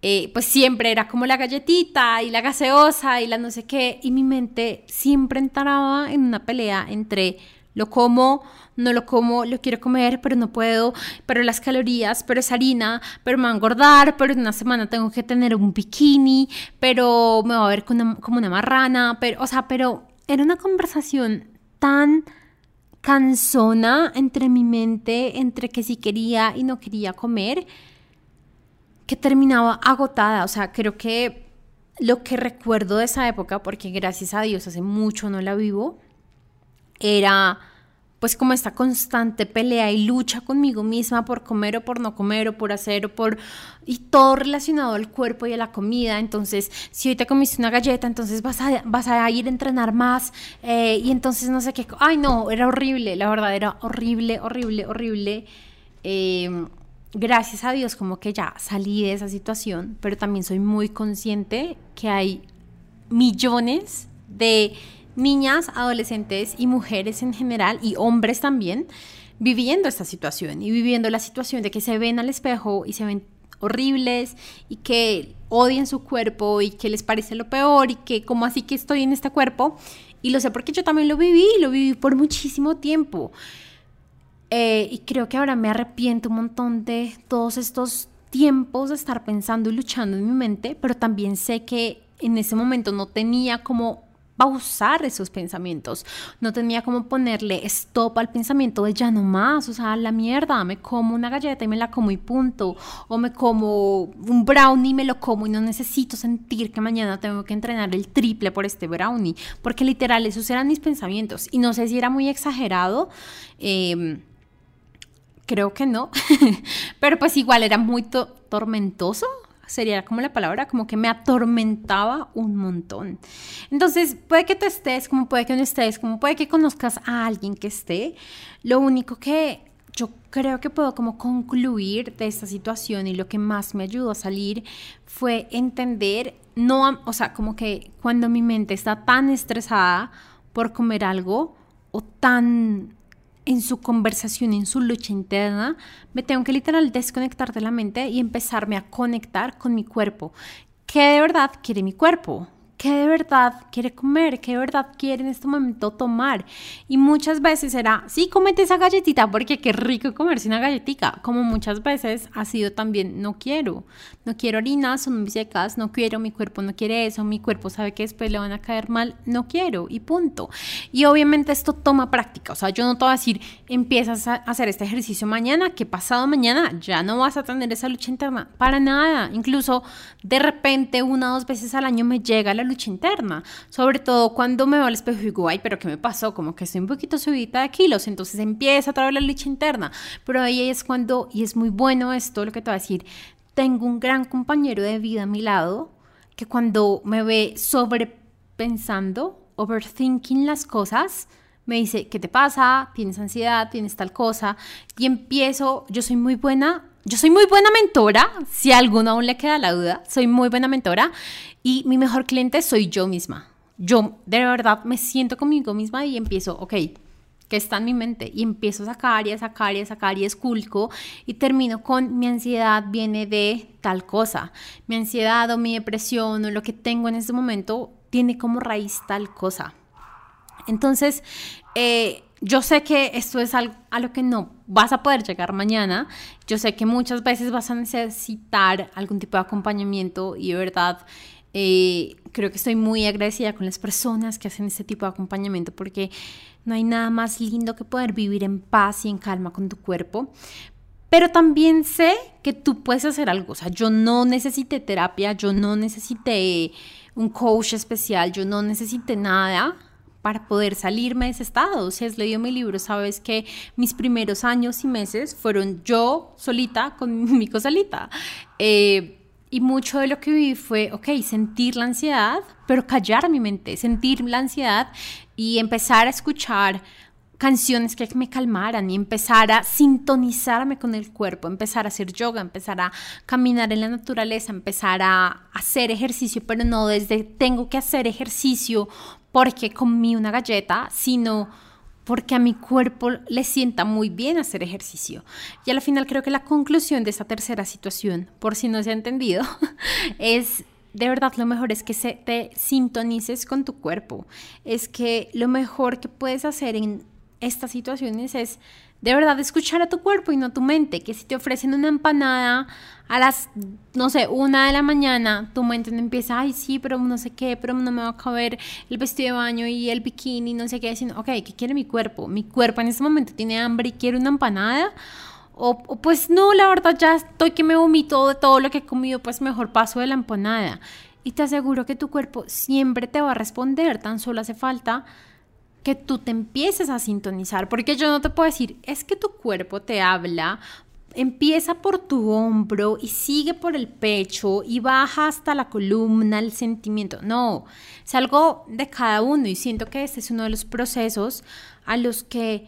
eh, pues siempre era como la galletita y la gaseosa y la no sé qué, y mi mente siempre entraba en una pelea entre lo como, no lo como, lo quiero comer, pero no puedo, pero las calorías, pero es harina, pero me va a engordar, pero en una semana tengo que tener un bikini, pero me va a ver como una, marrana, pero, o sea, pero era una conversación tan cansona entre mi mente, entre que si quería y no quería comer, que terminaba agotada. O sea, creo que lo que recuerdo de esa época, porque gracias a Dios hace mucho no la vivo, era pues como esta constante pelea y lucha conmigo misma por comer o por no comer o por hacer o por... y todo relacionado al cuerpo y a la comida. Entonces, si hoy te comiste una galleta, entonces vas a, vas a ir a entrenar más eh, y entonces no sé qué... Ay, no, era horrible, la verdad, era horrible, horrible, horrible. Eh, gracias a Dios como que ya salí de esa situación, pero también soy muy consciente que hay millones de niñas, adolescentes y mujeres en general y hombres también viviendo esta situación y viviendo la situación de que se ven al espejo y se ven horribles y que odian su cuerpo y que les parece lo peor y que como así que estoy en este cuerpo y lo sé porque yo también lo viví, lo viví por muchísimo tiempo. Eh, y creo que ahora me arrepiento un montón de todos estos tiempos de estar pensando y luchando en mi mente, pero también sé que en ese momento no tenía como pausar esos pensamientos, no tenía como ponerle stop al pensamiento de ya no más, o sea, la mierda, me como una galleta y me la como y punto, o me como un brownie y me lo como y no necesito sentir que mañana tengo que entrenar el triple por este brownie, porque literal esos eran mis pensamientos y no sé si era muy exagerado. Eh, Creo que no, pero pues igual era muy tormentoso, sería como la palabra, como que me atormentaba un montón. Entonces, puede que tú estés, como puede que no estés, como puede que conozcas a alguien que esté. Lo único que yo creo que puedo como concluir de esta situación y lo que más me ayudó a salir fue entender, no, o sea, como que cuando mi mente está tan estresada por comer algo o tan en su conversación, en su lucha interna, me tengo que literal desconectar de la mente y empezarme a conectar con mi cuerpo. ¿Qué de verdad quiere mi cuerpo? Qué de verdad quiere comer, qué de verdad quiere en este momento tomar. Y muchas veces era, sí, cómete esa galletita porque qué rico comerse una galletita. Como muchas veces ha sido también, no quiero, no quiero harinas, son secas, no quiero, mi cuerpo no quiere eso, mi cuerpo sabe que después le van a caer mal, no quiero y punto. Y obviamente esto toma práctica, o sea, yo no te voy a decir, empiezas a hacer este ejercicio mañana, que pasado mañana ya no vas a tener esa lucha interna, para nada. Incluso de repente una o dos veces al año me llega la lucha interna, sobre todo cuando me veo al espejo y digo, ay, pero ¿qué me pasó? Como que estoy un poquito subida de kilos, entonces empieza a vez la lucha interna, pero ahí es cuando, y es muy bueno esto, lo que te voy a decir, tengo un gran compañero de vida a mi lado, que cuando me ve sobrepensando, overthinking las cosas, me dice, ¿qué te pasa? ¿Tienes ansiedad? ¿Tienes tal cosa? Y empiezo, yo soy muy buena yo soy muy buena mentora, si a alguno aún le queda la duda, soy muy buena mentora y mi mejor cliente soy yo misma. Yo de verdad me siento conmigo misma y empiezo, ok, ¿qué está en mi mente? Y empiezo a sacar y a sacar y a sacar y esculco y termino con mi ansiedad viene de tal cosa. Mi ansiedad o mi depresión o lo que tengo en este momento tiene como raíz tal cosa. Entonces, eh, yo sé que esto es algo a lo que no vas a poder llegar mañana. Yo sé que muchas veces vas a necesitar algún tipo de acompañamiento y de verdad eh, creo que estoy muy agradecida con las personas que hacen este tipo de acompañamiento porque no hay nada más lindo que poder vivir en paz y en calma con tu cuerpo. Pero también sé que tú puedes hacer algo. O sea, yo no necesité terapia, yo no necesité un coach especial, yo no necesité nada para poder salirme de ese estado. Si has leído mi libro, sabes que mis primeros años y meses fueron yo solita con mi cosalita. Eh, y mucho de lo que viví fue, ok, sentir la ansiedad, pero callar mi mente, sentir la ansiedad y empezar a escuchar canciones que me calmaran y empezar a sintonizarme con el cuerpo, empezar a hacer yoga, empezar a caminar en la naturaleza, empezar a hacer ejercicio, pero no desde tengo que hacer ejercicio porque comí una galleta, sino porque a mi cuerpo le sienta muy bien hacer ejercicio. Y al final creo que la conclusión de esta tercera situación, por si no se ha entendido, es de verdad lo mejor es que se te sintonices con tu cuerpo. Es que lo mejor que puedes hacer en estas situaciones es de verdad escuchar a tu cuerpo y no a tu mente, que si te ofrecen una empanada a las, no sé, una de la mañana, tu mente no empieza, ay, sí, pero no sé qué, pero no me va a caber el vestido de baño y el bikini, no sé qué, sino, ok, ¿qué quiere mi cuerpo? Mi cuerpo en este momento tiene hambre y quiere una empanada. O, o, pues no, la verdad ya estoy que me vomito de todo lo que he comido, pues mejor paso de la empanada. Y te aseguro que tu cuerpo siempre te va a responder, tan solo hace falta que tú te empieces a sintonizar, porque yo no te puedo decir, es que tu cuerpo te habla, empieza por tu hombro y sigue por el pecho y baja hasta la columna, el sentimiento. No, es algo de cada uno y siento que este es uno de los procesos a los que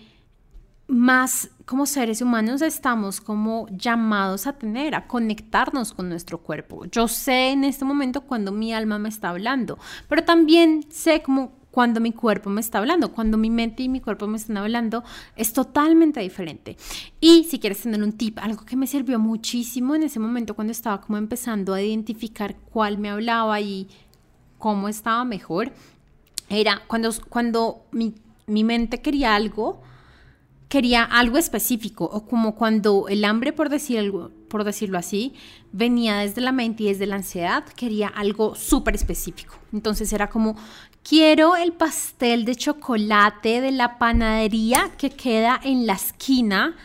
más como seres humanos estamos como llamados a tener, a conectarnos con nuestro cuerpo. Yo sé en este momento cuando mi alma me está hablando, pero también sé como cuando mi cuerpo me está hablando, cuando mi mente y mi cuerpo me están hablando, es totalmente diferente. Y si quieres tener un tip, algo que me sirvió muchísimo en ese momento cuando estaba como empezando a identificar cuál me hablaba y cómo estaba mejor, era cuando, cuando mi, mi mente quería algo, quería algo específico, o como cuando el hambre, por, decir algo, por decirlo así, venía desde la mente y desde la ansiedad, quería algo súper específico. Entonces era como, quiero el pastel de chocolate de la panadería que queda en la esquina.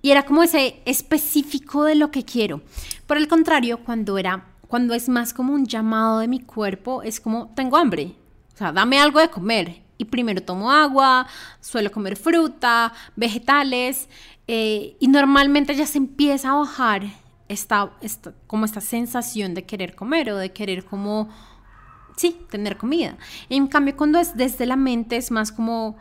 Y era como ese específico de lo que quiero. Por el contrario, cuando era, cuando es más como un llamado de mi cuerpo, es como, tengo hambre. O sea, dame algo de comer y primero tomo agua, suelo comer fruta, vegetales eh, y normalmente ya se empieza a bajar esta, esta, como esta sensación de querer comer o de querer como, sí, tener comida. En cambio, cuando es desde la mente es más como,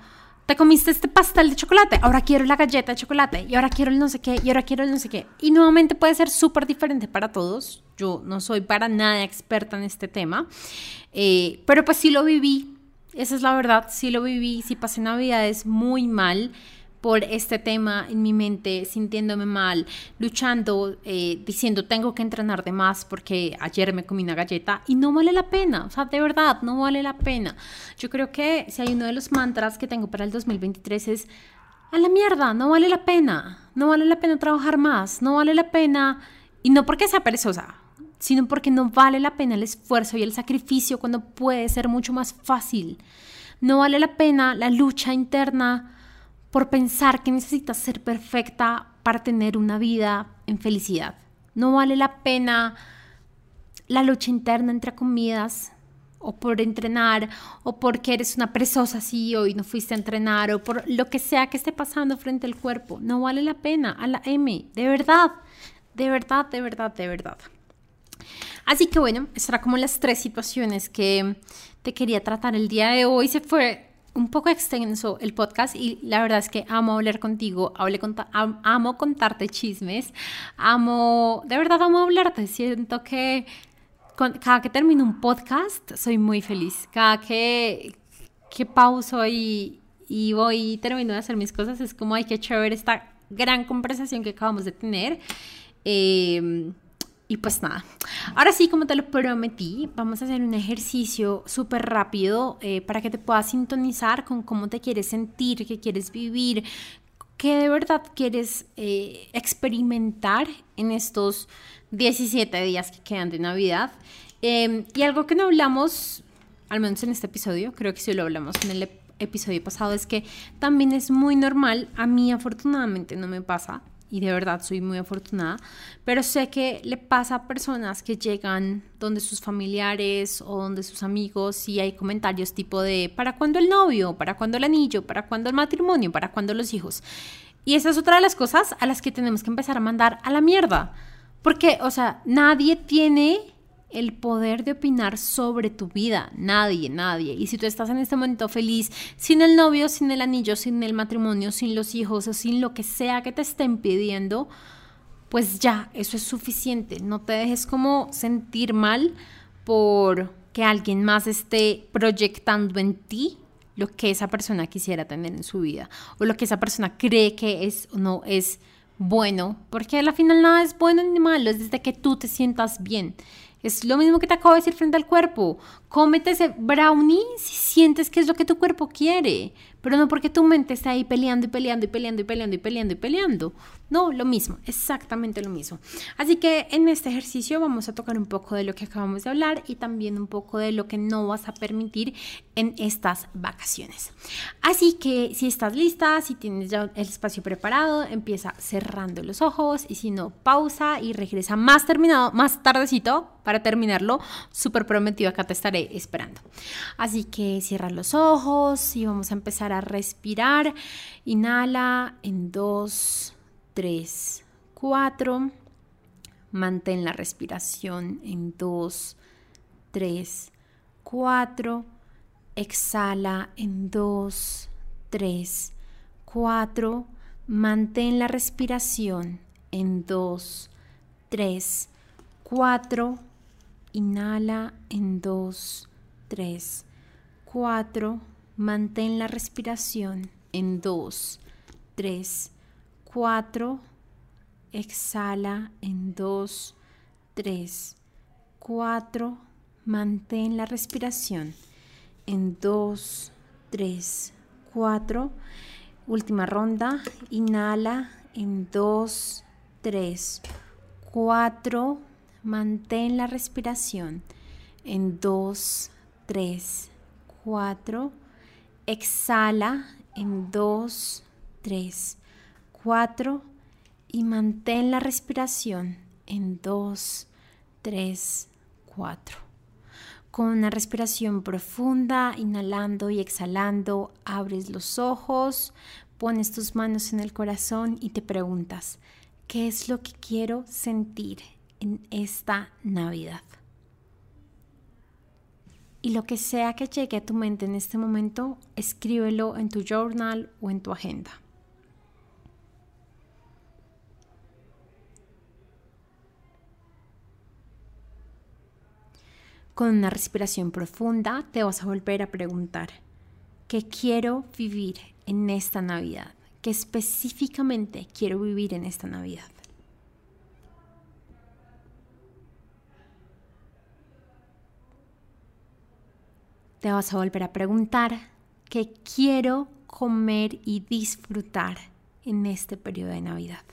te comiste este pastel de chocolate, ahora quiero la galleta de chocolate y ahora quiero el no sé qué y ahora quiero el no sé qué. Y nuevamente puede ser súper diferente para todos. Yo no soy para nada experta en este tema, eh, pero pues sí lo viví esa es la verdad, sí lo viví, sí pasé navidades muy mal por este tema en mi mente, sintiéndome mal, luchando, eh, diciendo tengo que entrenar de más porque ayer me comí una galleta y no vale la pena, o sea, de verdad, no vale la pena. Yo creo que si hay uno de los mantras que tengo para el 2023 es, a la mierda, no vale la pena, no vale la pena trabajar más, no vale la pena, y no porque sea perezosa, sino porque no vale la pena el esfuerzo y el sacrificio cuando puede ser mucho más fácil. No vale la pena la lucha interna por pensar que necesitas ser perfecta para tener una vida en felicidad. No vale la pena la lucha interna entre comidas o por entrenar o porque eres una presosa así hoy no fuiste a entrenar o por lo que sea que esté pasando frente al cuerpo. No vale la pena a la M, de verdad, de verdad, de verdad, de verdad. Así que bueno, esas eran como las tres situaciones que te quería tratar el día de hoy. Se fue un poco extenso el podcast y la verdad es que amo hablar contigo, amo contarte chismes, amo, de verdad amo hablarte. Siento que cada que termino un podcast soy muy feliz. Cada que, que pauso y, y voy y termino de hacer mis cosas es como, hay que chévere esta gran conversación que acabamos de tener. Eh, y pues nada, ahora sí, como te lo prometí, vamos a hacer un ejercicio súper rápido eh, para que te puedas sintonizar con cómo te quieres sentir, qué quieres vivir, qué de verdad quieres eh, experimentar en estos 17 días que quedan de Navidad. Em, y algo que no hablamos, al menos en este episodio, creo que sí lo hablamos en el episodio pasado, es que también es muy normal, a mí afortunadamente no me pasa, y de verdad soy muy afortunada, pero sé que le pasa a personas que llegan donde sus familiares o donde sus amigos y hay comentarios tipo de ¿para cuándo el novio? ¿Para cuándo el anillo? ¿Para cuándo el matrimonio? ¿Para cuándo los hijos? Y esa es otra de las cosas a las que tenemos que empezar a mandar a la mierda. Porque, o sea, nadie tiene el poder de opinar sobre tu vida. Nadie, nadie. Y si tú estás en este momento feliz, sin el novio, sin el anillo, sin el matrimonio, sin los hijos o sin lo que sea que te estén pidiendo, pues ya, eso es suficiente. No te dejes como sentir mal por que alguien más esté proyectando en ti lo que esa persona quisiera tener en su vida o lo que esa persona cree que es o no es bueno, porque al final nada es bueno ni malo, es desde que tú te sientas bien. Es lo mismo que te acabo de decir frente al cuerpo. Cómete ese brownie si sientes que es lo que tu cuerpo quiere, pero no porque tu mente está ahí peleando y peleando y peleando y peleando y peleando y peleando. No, lo mismo, exactamente lo mismo. Así que en este ejercicio vamos a tocar un poco de lo que acabamos de hablar y también un poco de lo que no vas a permitir en estas vacaciones. Así que si estás lista, si tienes ya el espacio preparado, empieza cerrando los ojos y si no, pausa y regresa más terminado, más tardecito para terminarlo. Súper prometido, acá te estaré esperando. Así que cierra los ojos y vamos a empezar a respirar. Inhala en dos 3, 4. Mantén la respiración en 2, 3, 4. Exhala en 2, 3, 4. Mantén la respiración en 2, 3, 4. Inhala en 2, 3, 4. Mantén la respiración. En 2, 3, 4, exhala. En 2, 3, 4, mantén la respiración. En 2, 3, 4, última ronda, inhala. En 2, 3, 4, mantén la respiración. En 2, 3, 4, exhala en 2, 3, 4 y mantén la respiración en 2, 3, 4. Con una respiración profunda, inhalando y exhalando, abres los ojos, pones tus manos en el corazón y te preguntas, ¿qué es lo que quiero sentir en esta Navidad? Y lo que sea que llegue a tu mente en este momento, escríbelo en tu journal o en tu agenda. Con una respiración profunda te vas a volver a preguntar, ¿qué quiero vivir en esta Navidad? ¿Qué específicamente quiero vivir en esta Navidad? Te vas a volver a preguntar, ¿qué quiero comer y disfrutar en este periodo de Navidad?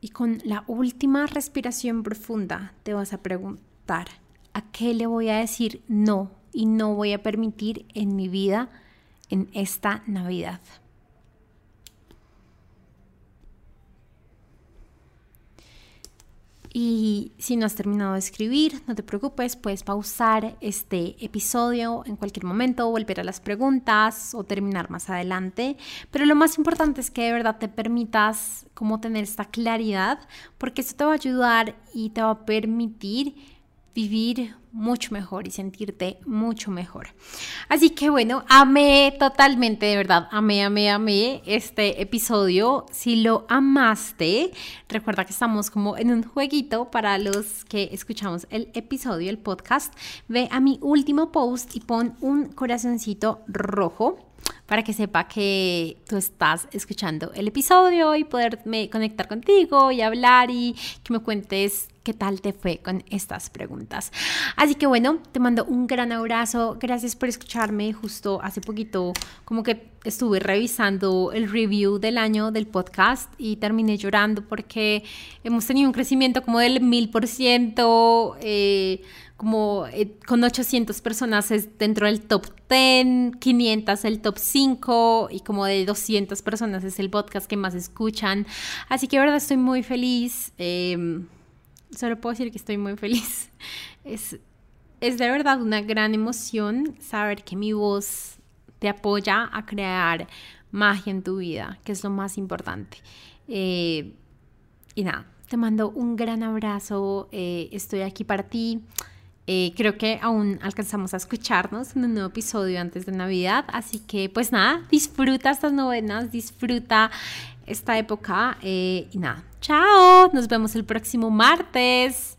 Y con la última respiración profunda te vas a preguntar, ¿a qué le voy a decir no y no voy a permitir en mi vida en esta Navidad? Y si no has terminado de escribir, no te preocupes, puedes pausar este episodio en cualquier momento, volver a las preguntas o terminar más adelante. Pero lo más importante es que de verdad te permitas como tener esta claridad, porque esto te va a ayudar y te va a permitir vivir mucho mejor y sentirte mucho mejor. Así que bueno, amé totalmente, de verdad, amé, amé, amé este episodio. Si lo amaste, recuerda que estamos como en un jueguito para los que escuchamos el episodio, el podcast. Ve a mi último post y pon un corazoncito rojo para que sepa que tú estás escuchando el episodio y poderme conectar contigo y hablar y que me cuentes qué tal te fue con estas preguntas. Así que bueno, te mando un gran abrazo. Gracias por escucharme. Justo hace poquito como que estuve revisando el review del año del podcast y terminé llorando porque hemos tenido un crecimiento como del mil por ciento. Eh, como eh, con 800 personas es dentro del top 10, 500 el top 5 y como de 200 personas es el podcast que más escuchan. Así que de verdad estoy muy feliz. Em, solo puedo decir que estoy muy feliz. Es, es de verdad una gran emoción saber que mi voz te apoya a crear magia en tu vida, que es lo más importante. Eh, y nada, te mando un gran abrazo. Eh, estoy aquí para ti. Eh, creo que aún alcanzamos a escucharnos en un nuevo episodio antes de Navidad, así que pues nada, disfruta estas novenas, disfruta esta época eh, y nada, chao, nos vemos el próximo martes.